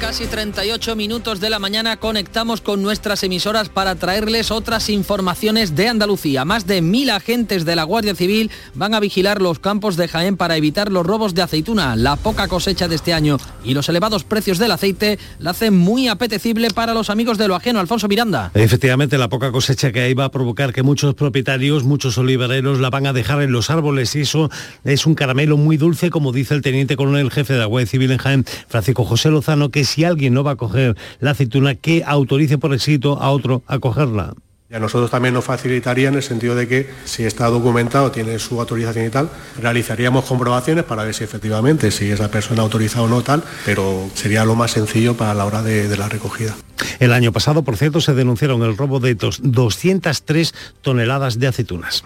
Speaker 1: Casi 38 minutos de la mañana conectamos con nuestras emisoras para traerles otras informaciones de Andalucía. Más de mil agentes de la Guardia Civil van a vigilar los campos de Jaén para evitar los robos de aceituna. La poca cosecha de este año y los elevados precios del aceite la hacen muy apetecible para los amigos de lo ajeno. Alfonso Miranda.
Speaker 41: Efectivamente, la poca cosecha que hay va a provocar que muchos propietarios, muchos olivareros la van a dejar en los árboles y eso es un caramelo muy dulce, como dice el teniente coronel jefe de la Guardia Civil en Jaén, Francisco José Lozano, que si alguien no va a coger la aceituna, que autorice por éxito a otro a cogerla.
Speaker 42: Y a nosotros también nos facilitaría en el sentido de que si está documentado, tiene su autorización y tal, realizaríamos comprobaciones para ver si efectivamente, si esa persona ha autorizado o no tal, pero sería lo más sencillo para la hora de, de la recogida.
Speaker 41: El año pasado, por cierto, se denunciaron el robo de 203 toneladas de aceitunas.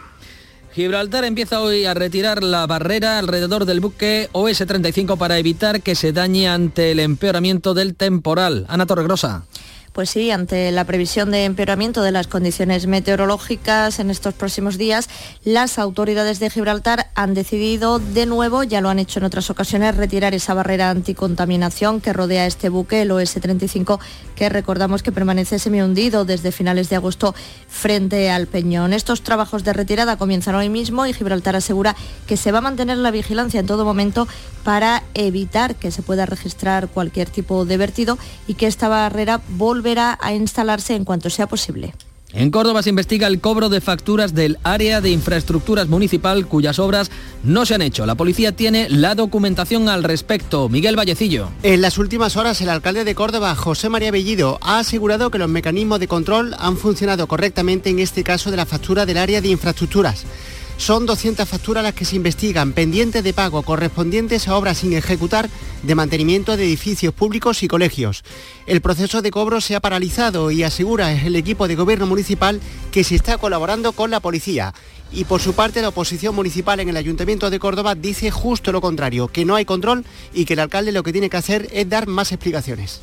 Speaker 1: Gibraltar empieza hoy a retirar la barrera alrededor del buque OS-35 para evitar que se dañe ante el empeoramiento del temporal. Ana Torregrosa.
Speaker 6: Pues sí, ante la previsión de empeoramiento de las condiciones meteorológicas en estos próximos días, las autoridades de Gibraltar han decidido de nuevo, ya lo han hecho en otras ocasiones, retirar esa barrera anticontaminación que rodea este buque, el OS-35, que recordamos que permanece semi-hundido desde finales de agosto frente al Peñón. Estos trabajos de retirada comienzan hoy mismo y Gibraltar asegura que se va a mantener la vigilancia en todo momento para evitar que se pueda registrar cualquier tipo de vertido y que esta barrera volverá a instalarse en cuanto sea posible.
Speaker 1: En Córdoba se investiga el cobro de facturas del área de infraestructuras municipal cuyas obras no se han hecho. La policía tiene la documentación al respecto. Miguel Vallecillo.
Speaker 43: En las últimas horas el alcalde de Córdoba, José María Bellido, ha asegurado que los mecanismos de control han funcionado correctamente en este caso de la factura del área de infraestructuras. Son 200 facturas las que se investigan, pendientes de pago, correspondientes a obras sin ejecutar de mantenimiento de edificios públicos y colegios. El proceso de cobro se ha paralizado y asegura el equipo de gobierno municipal que se está colaborando con la policía. Y por su parte, la oposición municipal en el Ayuntamiento de Córdoba dice justo lo contrario, que no hay control y que el alcalde lo que tiene que hacer es dar más explicaciones.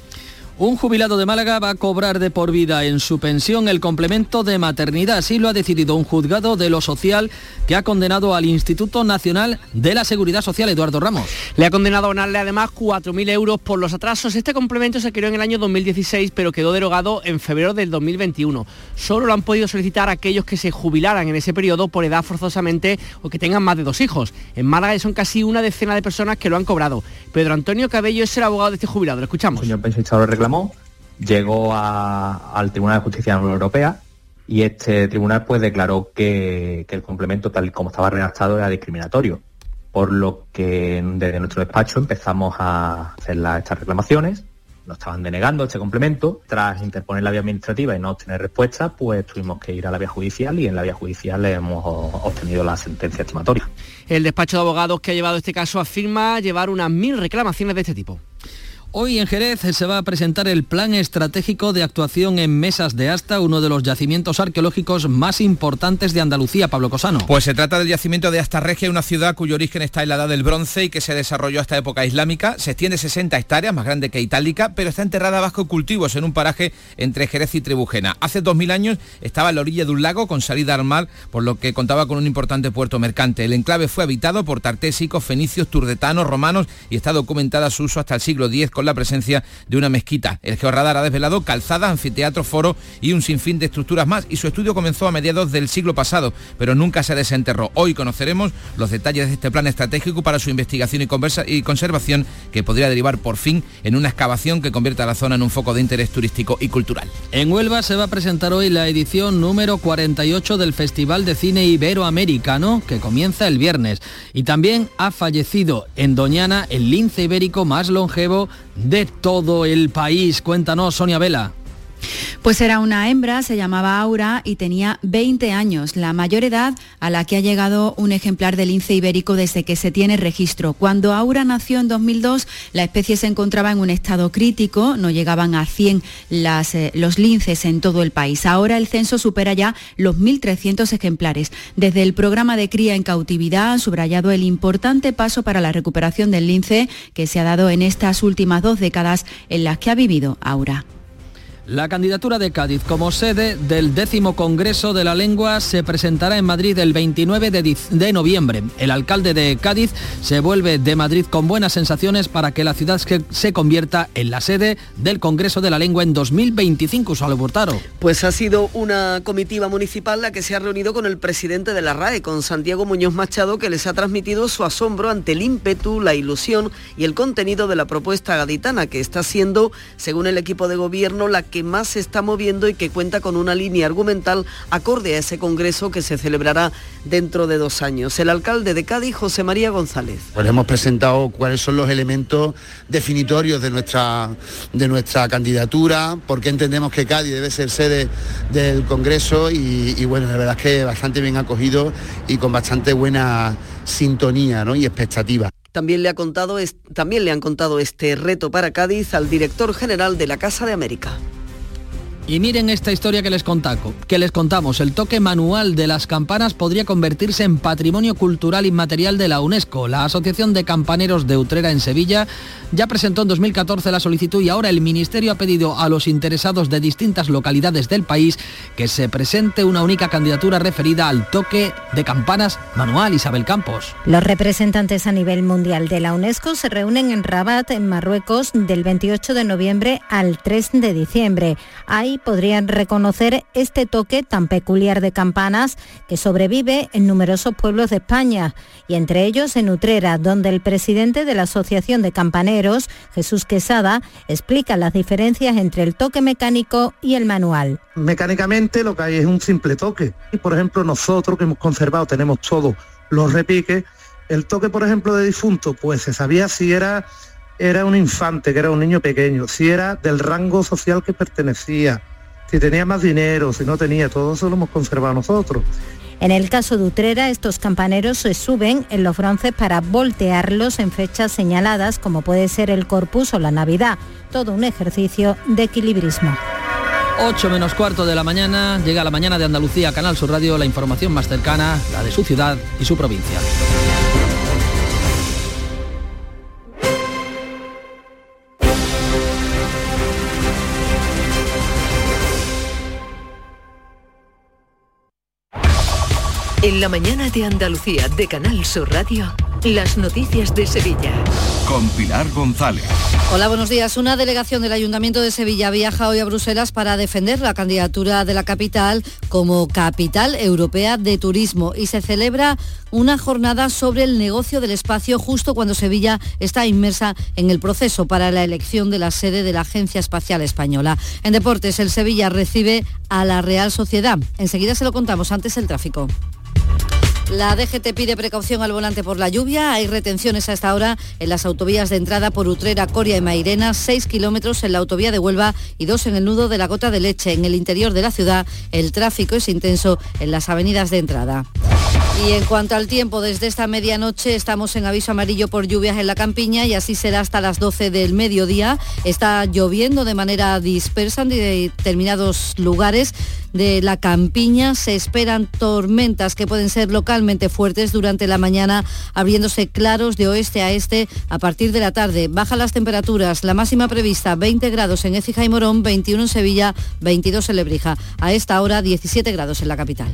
Speaker 1: Un jubilado de Málaga va a cobrar de por vida en su pensión el complemento de maternidad. Así lo ha decidido un juzgado de lo social que ha condenado al Instituto Nacional de la Seguridad Social, Eduardo Ramos.
Speaker 9: Le ha condenado a donarle además 4.000 euros por los atrasos. Este complemento se creó en el año 2016, pero quedó derogado en febrero del 2021. Solo lo han podido solicitar aquellos que se jubilaran en ese periodo por edad forzosamente o que tengan más de dos hijos. En Málaga son casi una decena de personas que lo han cobrado. Pedro Antonio Cabello es el abogado de este jubilado. Lo escuchamos.
Speaker 44: Señor llegó al Tribunal de Justicia de la Unión Europea y este tribunal pues declaró que, el complemento tal como estaba redactado era discriminatorio, por lo que desde nuestro despacho empezamos a hacer estas reclamaciones, nos estaban denegando este complemento, tras interponer la vía administrativa y no obtener respuesta, pues tuvimos que ir a la vía judicial y en la vía judicial hemos obtenido la sentencia estimatoria.
Speaker 9: El despacho de abogados que ha llevado este caso afirma llevar unas mil reclamaciones de este tipo.
Speaker 1: Hoy en Jerez se va a presentar el Plan Estratégico de Actuación en Mesas de Asta, uno de los yacimientos arqueológicos más importantes de Andalucía, Pablo Cosano.
Speaker 45: Pues se trata del yacimiento de Asta Regia, una ciudad cuyo origen está en la Edad del Bronce y que se desarrolló hasta época islámica. Se extiende 60 hectáreas, más grande que Itálica, pero está enterrada bajo cultivos en un paraje entre Jerez y Trebujena. Hace 2000 años estaba a la orilla de un lago con salida al mar, por lo que contaba con un importante puerto mercante. El enclave fue habitado por tartésicos, fenicios, turdetanos, romanos y está documentada su uso hasta el siglo X con la presencia de una mezquita. El georradar ha desvelado calzada, anfiteatro, foro y un sinfín de estructuras más y su estudio comenzó a mediados del siglo pasado, pero nunca se desenterró. Hoy conoceremos los detalles de este plan estratégico para su investigación y, y conservación que podría derivar por fin en una excavación que convierta a la zona en un foco de interés turístico y cultural.
Speaker 1: En Huelva se va a presentar hoy la edición número 48 del Festival de Cine Iberoamericano que comienza el viernes y también ha fallecido en Doñana el lince ibérico más longevo de todo el país. Cuéntanos, Sonia Vela.
Speaker 8: Pues era una hembra, se llamaba Aura y tenía 20 años, la mayor edad a la que ha llegado un ejemplar del lince ibérico desde que se tiene registro. Cuando Aura nació en 2002, la especie se encontraba en un estado crítico, no llegaban a 100 las, eh, los linces en todo el país. Ahora el censo supera ya los 1.300 ejemplares. Desde el programa de cría en cautividad han subrayado el importante paso para la recuperación del lince que se ha dado en estas últimas dos décadas en las que ha vivido Aura.
Speaker 1: La candidatura de Cádiz como sede del décimo Congreso de la Lengua se presentará en Madrid el 29 de, noviembre. El alcalde de Cádiz se vuelve de Madrid con buenas sensaciones para que la ciudad se convierta en la sede del Congreso de la Lengua en 2025. Solo Bortaro.
Speaker 46: Pues ha sido una comitiva municipal la que se ha reunido con el presidente de la RAE, con Santiago Muñoz Machado, que les ha transmitido su asombro ante el ímpetu, la ilusión y el contenido de la propuesta gaditana, que está siendo, según el equipo de gobierno, la que más se está moviendo y que cuenta con una línea argumental acorde a ese congreso que se celebrará dentro de dos años. El alcalde de Cádiz, José María González.
Speaker 47: Pues hemos presentado cuáles son los elementos definitorios de nuestra, de nuestra candidatura, porque entendemos que Cádiz debe ser sede del congreso y, y bueno, la verdad es que bastante bien acogido y con bastante buena sintonía ¿no? y expectativa.
Speaker 46: También le, ha contado, también le han contado este reto para Cádiz al director general de la Casa de América.
Speaker 1: Y miren esta historia que les, contaco, que les contamos. El toque manual de las campanas podría convertirse en patrimonio cultural inmaterial de la UNESCO. La Asociación de Campaneros de Utrera en Sevilla ya presentó en 2014 la solicitud y ahora el Ministerio ha pedido a los interesados de distintas localidades del país que se presente una única candidatura referida al toque de campanas manual. Isabel Campos.
Speaker 48: Los representantes a nivel mundial de la UNESCO se reúnen en Rabat, en Marruecos, del 28 de noviembre al 3 de diciembre. Podrían reconocer este toque tan peculiar de campanas que sobrevive en numerosos pueblos de España y entre ellos en Utrera, donde el presidente de la Asociación de Campaneros, Jesús Quesada, explica las diferencias entre el toque mecánico y el manual.
Speaker 49: Mecánicamente lo que hay es un simple toque. Y por ejemplo nosotros que hemos conservado tenemos todos los repiques. El toque, por ejemplo, de difunto, pues se sabía si era era un infante, que era un niño pequeño, si era del rango social que pertenecía, si tenía más dinero, si no tenía, todo eso lo hemos conservado nosotros.
Speaker 48: En el caso de Utrera, estos campaneros se suben en los bronces para voltearlos en fechas señaladas, como puede ser el Corpus o la Navidad. Todo un ejercicio de equilibrismo.
Speaker 1: 8 menos cuarto de la mañana, llega la mañana de Andalucía, Canal Sur Radio, la información más cercana, la de su ciudad y su provincia.
Speaker 50: En la mañana de Andalucía de Canal Sur Radio, las noticias de Sevilla.
Speaker 51: Con Pilar González.
Speaker 10: Hola, buenos días. Una delegación del Ayuntamiento de Sevilla viaja hoy a Bruselas para defender la candidatura de la capital como capital europea de turismo y se celebra una jornada sobre el negocio del espacio justo cuando Sevilla está inmersa en el proceso para la elección de la sede de la Agencia Espacial Española. En deportes, el Sevilla recibe a la Real Sociedad. Enseguida se lo contamos antes el tráfico. La DGT pide precaución al volante por la lluvia. Hay retenciones a esta hora en las autovías de entrada por Utrera, Coria y Mairena, 6 kilómetros en la autovía de Huelva y 2 en el nudo de la Gota de Leche. En el interior de la ciudad el tráfico es intenso en las avenidas de entrada. Y en cuanto al tiempo, desde esta medianoche estamos en aviso amarillo por lluvias en la campiña y así será hasta las 12 del mediodía. Está lloviendo de manera dispersa en determinados lugares de la campiña. Se esperan tormentas que pueden ser localmente fuertes durante la mañana, abriéndose claros de oeste a este a partir de la tarde. Bajan las temperaturas, la máxima prevista 20 grados en Écija y Morón, 21 en Sevilla, 22 en Lebrija. A esta hora 17 grados en la capital.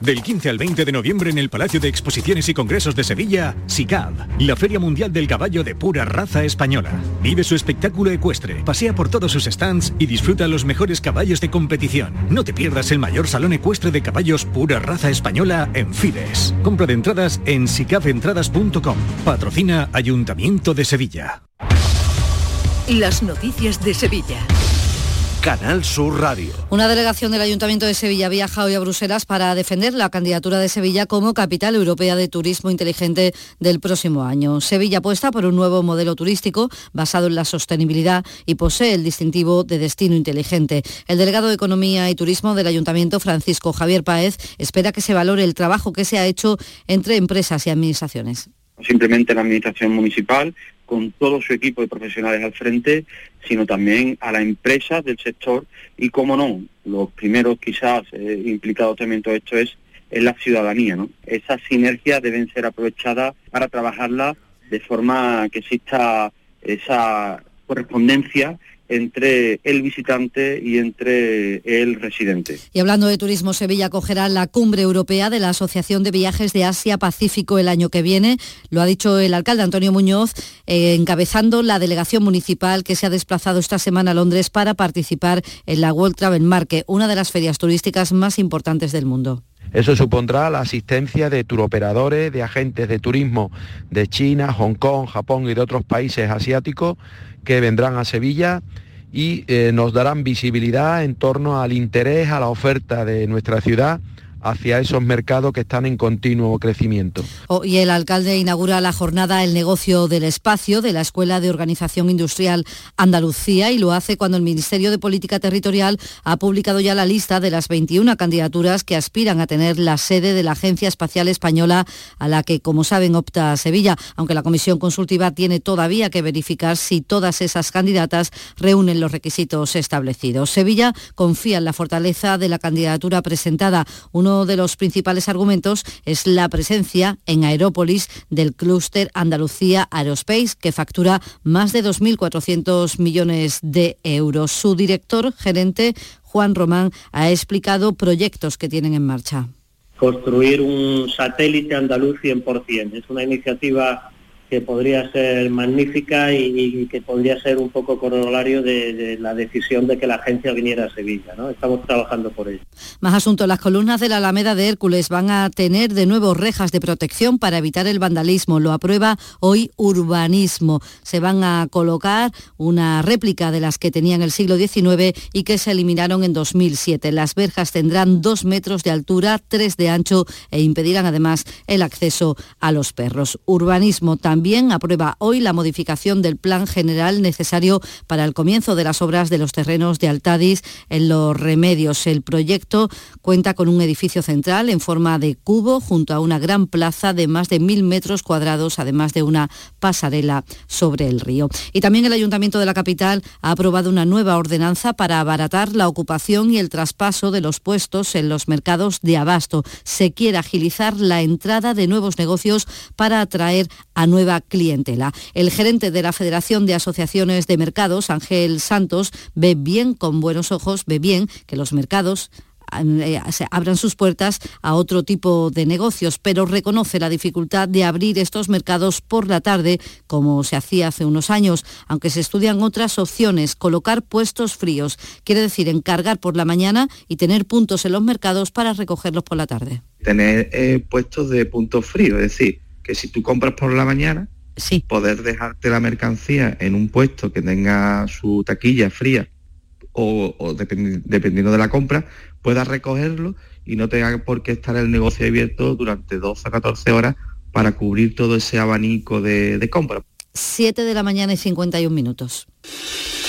Speaker 52: Del 15 al 20 de noviembre en el Palacio de Exposiciones y Congresos de Sevilla, SICAV, la Feria Mundial del Caballo de pura raza española. Vive su espectáculo ecuestre, pasea por todos sus stands y disfruta los mejores caballos de competición. No te pierdas el mayor salón ecuestre de caballos pura raza española en Fides. Compra de entradas en sicaventradas.com. Patrocina Ayuntamiento de Sevilla.
Speaker 50: Las noticias de Sevilla.
Speaker 25: Canal Sur Radio.
Speaker 10: Una delegación del Ayuntamiento de Sevilla viaja hoy a Bruselas para defender la candidatura de Sevilla como capital europea de turismo inteligente del próximo año. Sevilla apuesta por un nuevo modelo turístico basado en la sostenibilidad y posee el distintivo de destino inteligente. El delegado de Economía y Turismo del Ayuntamiento, Francisco Javier Páez, espera que se valore el trabajo que se ha hecho entre empresas y administraciones.
Speaker 53: Simplemente la administración municipal con todo su equipo de profesionales al frente, sino también a las empresas del sector y, como no, los primeros quizás eh, implicados también en todo esto es, es la ciudadanía. ¿no? Esas sinergias deben ser aprovechadas para trabajarlas de forma que exista esa correspondencia entre el visitante y entre el residente.
Speaker 10: Y hablando de turismo, Sevilla acogerá la cumbre europea de la Asociación de Viajes de Asia-Pacífico el año que viene. Lo ha dicho el alcalde Antonio Muñoz, eh, encabezando la delegación municipal que se ha desplazado esta semana a Londres para participar en la World Travel Market, una de las ferias turísticas más importantes del mundo.
Speaker 54: Eso supondrá la asistencia de turoperadores, de agentes de turismo de China, Hong Kong, Japón y de otros países asiáticos que vendrán a Sevilla y eh, nos darán visibilidad en torno al interés, a la oferta de nuestra ciudad hacia esos mercados que están en continuo crecimiento.
Speaker 10: Oh, y el alcalde inaugura la jornada El negocio del espacio de la Escuela de Organización Industrial Andalucía y lo hace cuando el Ministerio de Política Territorial ha publicado ya la lista de las 21 candidaturas que aspiran a tener la sede de la Agencia Espacial Española a la que, como saben, opta Sevilla, aunque la Comisión Consultiva tiene todavía que verificar si todas esas candidatas reúnen los requisitos establecidos. Sevilla confía en la fortaleza de la candidatura presentada. Uno de los principales argumentos es la presencia en Aerópolis del clúster Andalucía Aerospace, que factura más de 2.400 millones de euros. Su director gerente, Juan Román, ha explicado proyectos que tienen en marcha.
Speaker 55: Construir un satélite andaluz 100%. Es una iniciativa que podría ser magnífica y, que podría ser un poco corolario de, la decisión de que la agencia viniera a Sevilla. ¿no? Estamos trabajando por ello.
Speaker 10: Más asunto, las columnas de la Alameda de Hércules van a tener de nuevo rejas de protección para evitar el vandalismo. Lo aprueba hoy Urbanismo. Se van a colocar una réplica de las que tenían el siglo XIX y que se eliminaron en 2007. Las verjas tendrán dos metros de altura, tres de ancho e impedirán además el acceso a los perros. Urbanismo también también aprueba hoy la modificación del plan general necesario para el comienzo de las obras de los terrenos de Altadis en los remedios. El proyecto cuenta con un edificio central en forma de cubo junto a una gran plaza de más de mil metros cuadrados, además de una pasarela sobre el río. Y también el Ayuntamiento de la capital ha aprobado una nueva ordenanza para abaratar la ocupación y el traspaso de los puestos en los mercados de abasto. Se quiere agilizar la entrada de nuevos negocios para atraer a nuevos clientela. El gerente de la Federación de Asociaciones de Mercados, Ángel Santos, ve bien, con buenos ojos, ve bien que los mercados eh, abran sus puertas a otro tipo de negocios, pero reconoce la dificultad de abrir estos mercados por la tarde, como se hacía hace unos años, aunque se estudian otras opciones, colocar puestos fríos, quiere decir encargar por la mañana y tener puntos en los mercados para recogerlos por la tarde.
Speaker 54: Tener eh, puestos de puntos fríos, es decir, que si tú compras por la mañana, poder dejarte la mercancía en un puesto que tenga su taquilla fría o, dependiendo de la compra, puedas recogerlo y no tenga por qué estar el negocio abierto durante 12 o 14 horas para cubrir todo ese abanico de, de compra.
Speaker 10: 7 de la mañana y 51 minutos.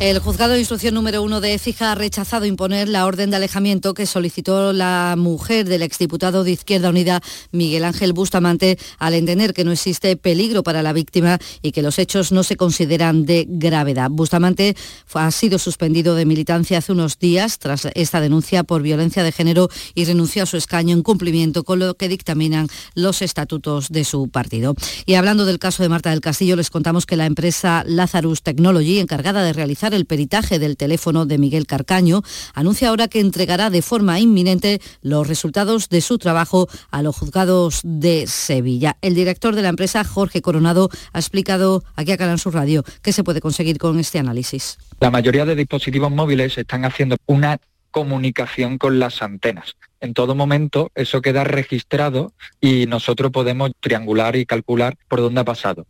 Speaker 10: El juzgado de instrucción número uno de Écija ha rechazado imponer la orden de alejamiento que solicitó la mujer del exdiputado de Izquierda Unida, Miguel Ángel Bustamante, al entender que no existe peligro para la víctima y que los hechos no se consideran de gravedad. Bustamante ha sido suspendido de militancia hace unos días tras esta denuncia por violencia de género y renunció a su escaño en cumplimiento con lo que dictaminan los estatutos de su partido. Y hablando del caso de Marta del Castillo, les contamos que la empresa Lazarus Technology, encargada de realizar el peritaje del teléfono de Miguel Carcaño, anuncia ahora que entregará de forma inminente los resultados de su trabajo a los juzgados de Sevilla. El director de la empresa, Jorge Coronado, ha explicado aquí a Canal Sur Radio qué se puede conseguir con este análisis.
Speaker 56: La mayoría de dispositivos móviles están haciendo una comunicación con las antenas. En todo momento eso queda registrado y nosotros podemos triangular y calcular por dónde ha pasado.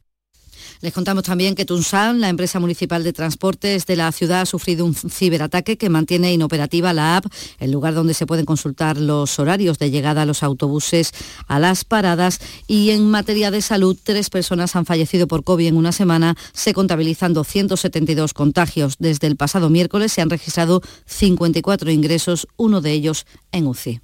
Speaker 10: Les contamos también que Tunsan, la empresa municipal de transportes de la ciudad, ha sufrido un ciberataque que mantiene inoperativa la app, el lugar donde se pueden consultar los horarios de llegada a los autobuses a las paradas. Y en materia de salud, tres personas han fallecido por COVID en una semana. Se contabilizan 272 contagios. Desde el pasado miércoles se han registrado 54 ingresos, uno de ellos en UCI.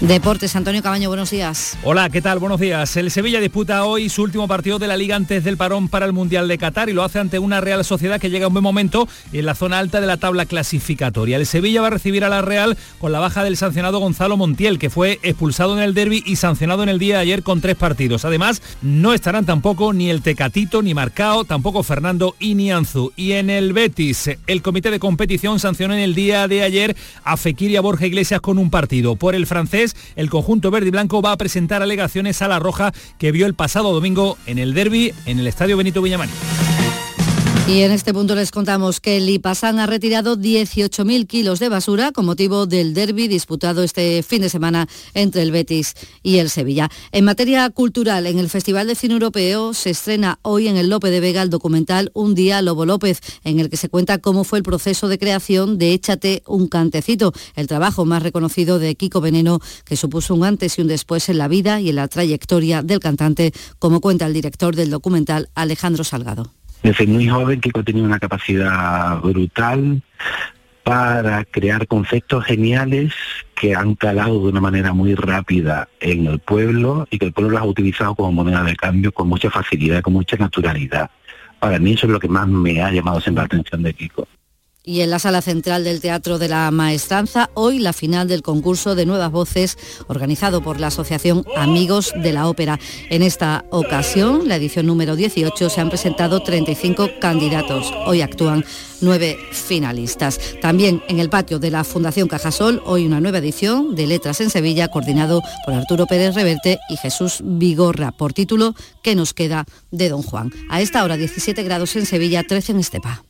Speaker 10: Deportes, Antonio Cabaño, buenos días.
Speaker 57: Hola, ¿qué tal? Buenos días. El Sevilla disputa hoy su último partido de la liga antes del parón para el Mundial de Qatar y lo hace ante una Real Sociedad que llega a un buen momento en la zona alta de la tabla clasificatoria. El Sevilla va a recibir a la Real con la baja del sancionado Gonzalo Montiel, que fue expulsado en el derby y sancionado en el día de ayer con tres partidos. Además, no estarán tampoco ni el Tecatito, ni Marcao, tampoco Fernando y ni Anzu. Y en el Betis, el comité de competición sancionó en el día de ayer a Fekir y a Borja Iglesias con un partido. Por el francés, el conjunto verde y blanco va a presentar alegaciones a la roja que vio el pasado domingo en el derby en el Estadio Benito Villamarín.
Speaker 10: Y en este punto les contamos que el Lipasan ha retirado 18.000 kilos de basura con motivo del derby disputado este fin de semana entre el Betis y el Sevilla. En materia cultural, en el Festival de Cine Europeo se estrena hoy en el Lope de Vega el documental Un día Lobo López, en el que se cuenta cómo fue el proceso de creación de Échate un cantecito, el trabajo más reconocido de Kiko Veneno, que supuso un antes y un después en la vida y en la trayectoria del cantante, como cuenta el director del documental Alejandro Salgado.
Speaker 58: Desde muy joven Kiko tenía una capacidad brutal para crear conceptos geniales que han calado de una manera muy rápida en el pueblo y que el pueblo los ha utilizado como moneda de cambio con mucha facilidad, con mucha naturalidad. Para mí eso es lo que más me ha llamado siempre la atención de Kiko
Speaker 10: y en la sala central del Teatro de la Maestranza, hoy la final del concurso de Nuevas Voces organizado por la Asociación Amigos de la Ópera. En esta ocasión, la edición número 18, se han presentado 35 candidatos. Hoy actúan nueve finalistas. También en el patio de la Fundación Cajasol, hoy una nueva edición de Letras en Sevilla, coordinado por Arturo Pérez Reverte y Jesús Vigorra, por título ¿Qué nos queda de Don Juan? A esta hora 17 grados en Sevilla, 13 en Estepa.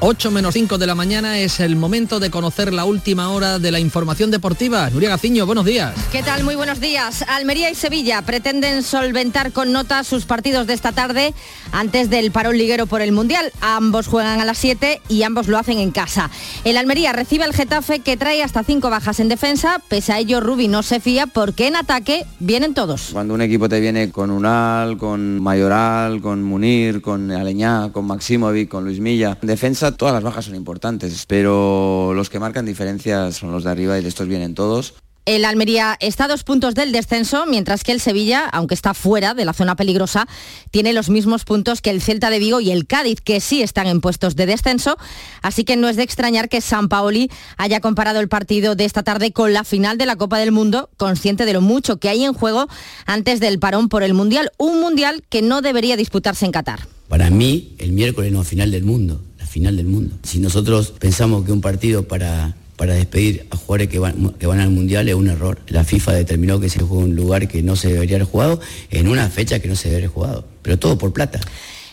Speaker 1: 8 menos 5 de la mañana es el momento de conocer la última hora de la información deportiva. Nuria Gaciño, buenos días.
Speaker 33: ¿Qué tal? Muy buenos días. Almería y Sevilla pretenden solventar con nota sus partidos de esta tarde antes del parón liguero por el Mundial. Ambos juegan a las 7 y ambos lo hacen en casa. El Almería recibe al Getafe que trae hasta 5 bajas en defensa. Pese a ello, Rubi no se fía porque en ataque vienen todos.
Speaker 59: Cuando un equipo te viene con Unal, con Mayoral, con Munir, con Aleñá, con Maximovic, con Luis Milla, defensa todas las bajas son importantes, pero los que marcan diferencias son los de arriba y de estos vienen todos.
Speaker 33: El Almería está a dos puntos del descenso, mientras que el Sevilla, aunque está fuera de la zona peligrosa, tiene los mismos puntos que el Celta de Vigo y el Cádiz, que sí están en puestos de descenso. Así que no es de extrañar que San Paoli haya comparado el partido de esta tarde con la final de la Copa del Mundo, consciente de lo mucho que hay en juego antes del parón por el Mundial, un Mundial que no debería disputarse en Qatar.
Speaker 60: Para mí, el miércoles no final del mundo final del mundo. Si nosotros pensamos que un partido para, para despedir a jugadores que van, que van al Mundial es un error. La FIFA determinó que se juega en un lugar que no se debería haber jugado, en una fecha que no se debería haber jugado, pero todo por plata.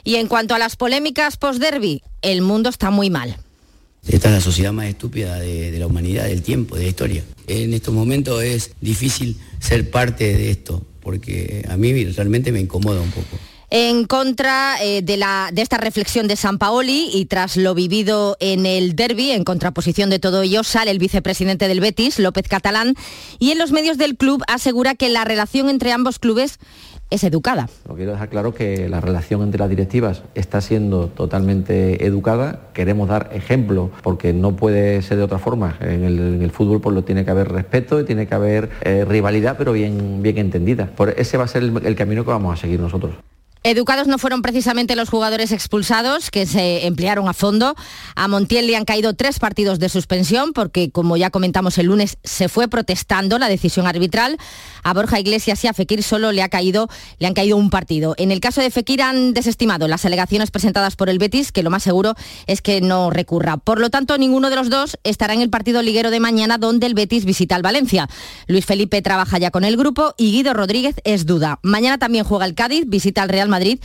Speaker 33: Y en cuanto a las polémicas post-derby, el mundo está muy mal.
Speaker 60: Esta es la sociedad más estúpida de, de, la humanidad, del tiempo, de la historia. En estos momentos es difícil ser parte de esto, porque a mí realmente me incomoda un poco
Speaker 33: en contra eh, de, la, de, esta reflexión de San Paoli y tras lo vivido en el derby, en contraposición de todo ello, sale el vicepresidente del Betis, López Catalán, y en los medios del club asegura que la relación entre ambos clubes es educada.
Speaker 61: Lo quiero dejar claro que la relación entre las directivas está siendo totalmente educada. Queremos dar ejemplo porque no puede ser de otra forma. En el, fútbol pues, lo tiene que haber respeto y tiene que haber eh, rivalidad, pero bien, bien entendida. Por ese va a ser el camino que vamos a seguir nosotros.
Speaker 33: Educados no fueron precisamente los jugadores expulsados que se emplearon a fondo. A Montiel le han caído tres partidos de suspensión porque, como ya comentamos el lunes, se fue protestando la decisión arbitral. A Borja Iglesias y a Fekir solo le, ha caído, le han caído un partido. En el caso de Fekir han desestimado las alegaciones presentadas por el Betis, que lo más seguro es que no recurra. Por lo tanto, ninguno de los dos estará en el partido liguero de mañana donde el Betis visita al Valencia. Luis Felipe trabaja ya con el grupo y Guido Rodríguez es duda. Mañana también juega el Cádiz, visita al Real Madrid Madrid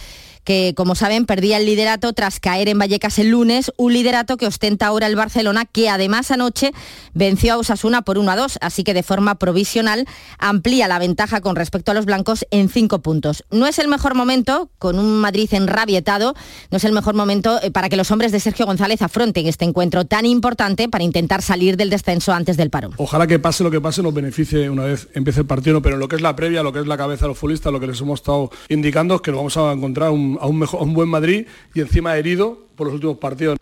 Speaker 33: que como saben perdía el liderato tras caer en Vallecas el lunes, un liderato que ostenta ahora el Barcelona, que además anoche venció a Osasuna por 1 a 2, así que de forma provisional amplía la ventaja con respecto a los blancos en cinco puntos. No es el mejor momento, con un Madrid enrabietado, no es el mejor momento eh, para que los hombres de Sergio González afronten este encuentro tan importante para intentar salir del descenso antes del paro.
Speaker 62: Ojalá que pase lo que pase nos beneficie una vez empiece el partido, pero lo que es la previa, lo que es la cabeza de los futbolistas, lo que les hemos estado indicando es que lo vamos a encontrar a, un mejor, a un buen Madrid y encima herido por los últimos partidos.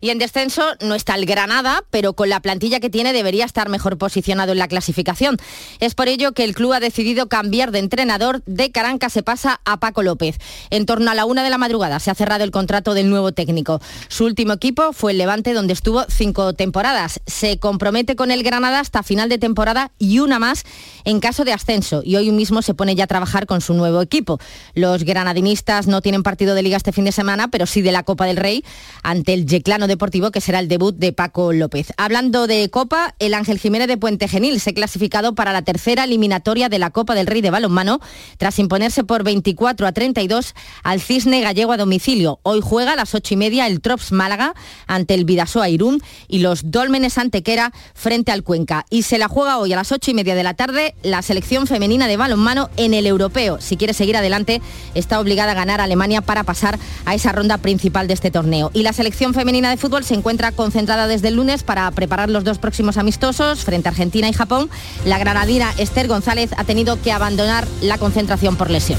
Speaker 33: Y en descenso no está el Granada, pero con la plantilla que tiene debería estar mejor posicionado en la clasificación. Es por ello que el club ha decidido cambiar de entrenador. De Caranca se pasa a Paco López. En torno a la una de la madrugada se ha cerrado el contrato del nuevo técnico. Su último equipo fue el Levante, donde estuvo cinco temporadas. Se compromete con el Granada hasta final de temporada y una más en caso de ascenso. Y hoy mismo se pone ya a trabajar con su nuevo equipo. Los granadinistas no tienen partido de liga este fin de semana, pero sí de la Copa del Rey ante el Yeclano Deportivo, que será el debut de Paco López. Hablando de Copa, el Ángel Jiménez de Puente Genil se ha clasificado para la tercera eliminatoria de la Copa del Rey de Balonmano, tras imponerse por 24 a 32 al Cisne Gallego a domicilio. Hoy juega a las 8 y media el Trops Málaga ante el Vidasoa Irún y los Dólmenes Antequera frente al Cuenca. Y se la juega hoy a las 8 y media de la tarde la selección femenina de balonmano en el europeo. Si quiere seguir adelante, está obligada a ganar a Alemania para pasar a esa ronda principal de este torneo. Y la selección femenina de fútbol se encuentra concentrada desde el lunes para preparar los dos próximos amistosos frente a Argentina y Japón. La granadina Esther González ha tenido que abandonar la concentración por lesión.